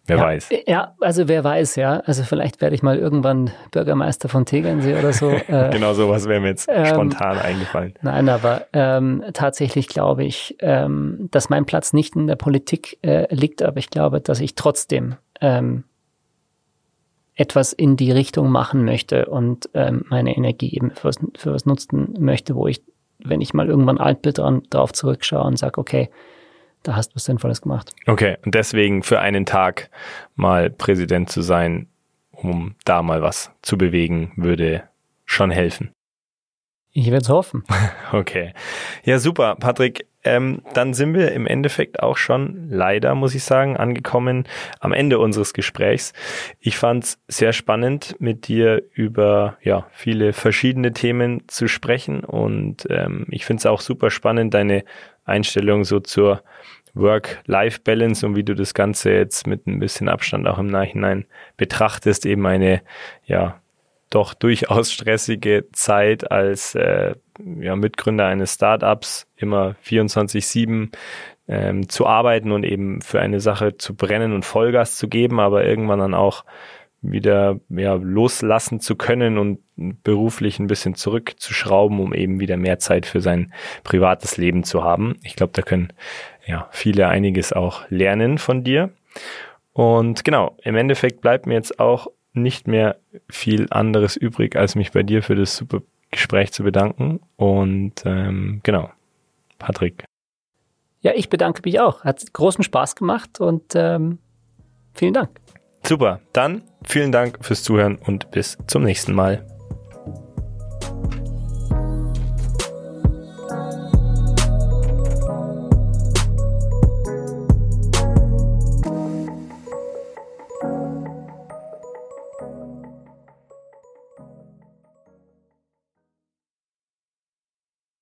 Wer ja, weiß. Ja, also wer weiß, ja. Also vielleicht werde ich mal irgendwann Bürgermeister von Tegernsee oder so. Äh, genau sowas wäre mir jetzt ähm, spontan eingefallen. Nein, aber ähm, tatsächlich glaube ich, ähm, dass mein Platz nicht in der Politik äh, liegt, aber ich glaube, dass ich trotzdem ähm, etwas in die Richtung machen möchte und ähm, meine Energie eben für was, für was nutzen möchte, wo ich, wenn ich mal irgendwann alt bin, dran, drauf zurückschaue und sage, okay, da hast du was Sinnvolles gemacht. Okay, und deswegen für einen Tag mal Präsident zu sein, um da mal was zu bewegen, würde schon helfen. Ich werde es hoffen. Okay. Ja, super, Patrick. Ähm, dann sind wir im Endeffekt auch schon, leider muss ich sagen, angekommen am Ende unseres Gesprächs. Ich fand es sehr spannend, mit dir über ja, viele verschiedene Themen zu sprechen und ähm, ich finde es auch super spannend, deine Einstellung so zur Work-Life-Balance und wie du das Ganze jetzt mit ein bisschen Abstand auch im Nachhinein betrachtest, eben eine ja doch durchaus stressige Zeit als äh, ja, Mitgründer eines Startups immer 24-7 ähm, zu arbeiten und eben für eine Sache zu brennen und Vollgas zu geben, aber irgendwann dann auch wieder ja, loslassen zu können und beruflich ein bisschen zurückzuschrauben, um eben wieder mehr Zeit für sein privates Leben zu haben. Ich glaube, da können ja viele einiges auch lernen von dir. Und genau, im Endeffekt bleibt mir jetzt auch nicht mehr viel anderes übrig, als mich bei dir für das super Gespräch zu bedanken. Und ähm, genau, Patrick. Ja, ich bedanke mich auch. Hat großen Spaß gemacht und ähm, vielen Dank. Super, dann vielen Dank fürs Zuhören und bis zum nächsten Mal.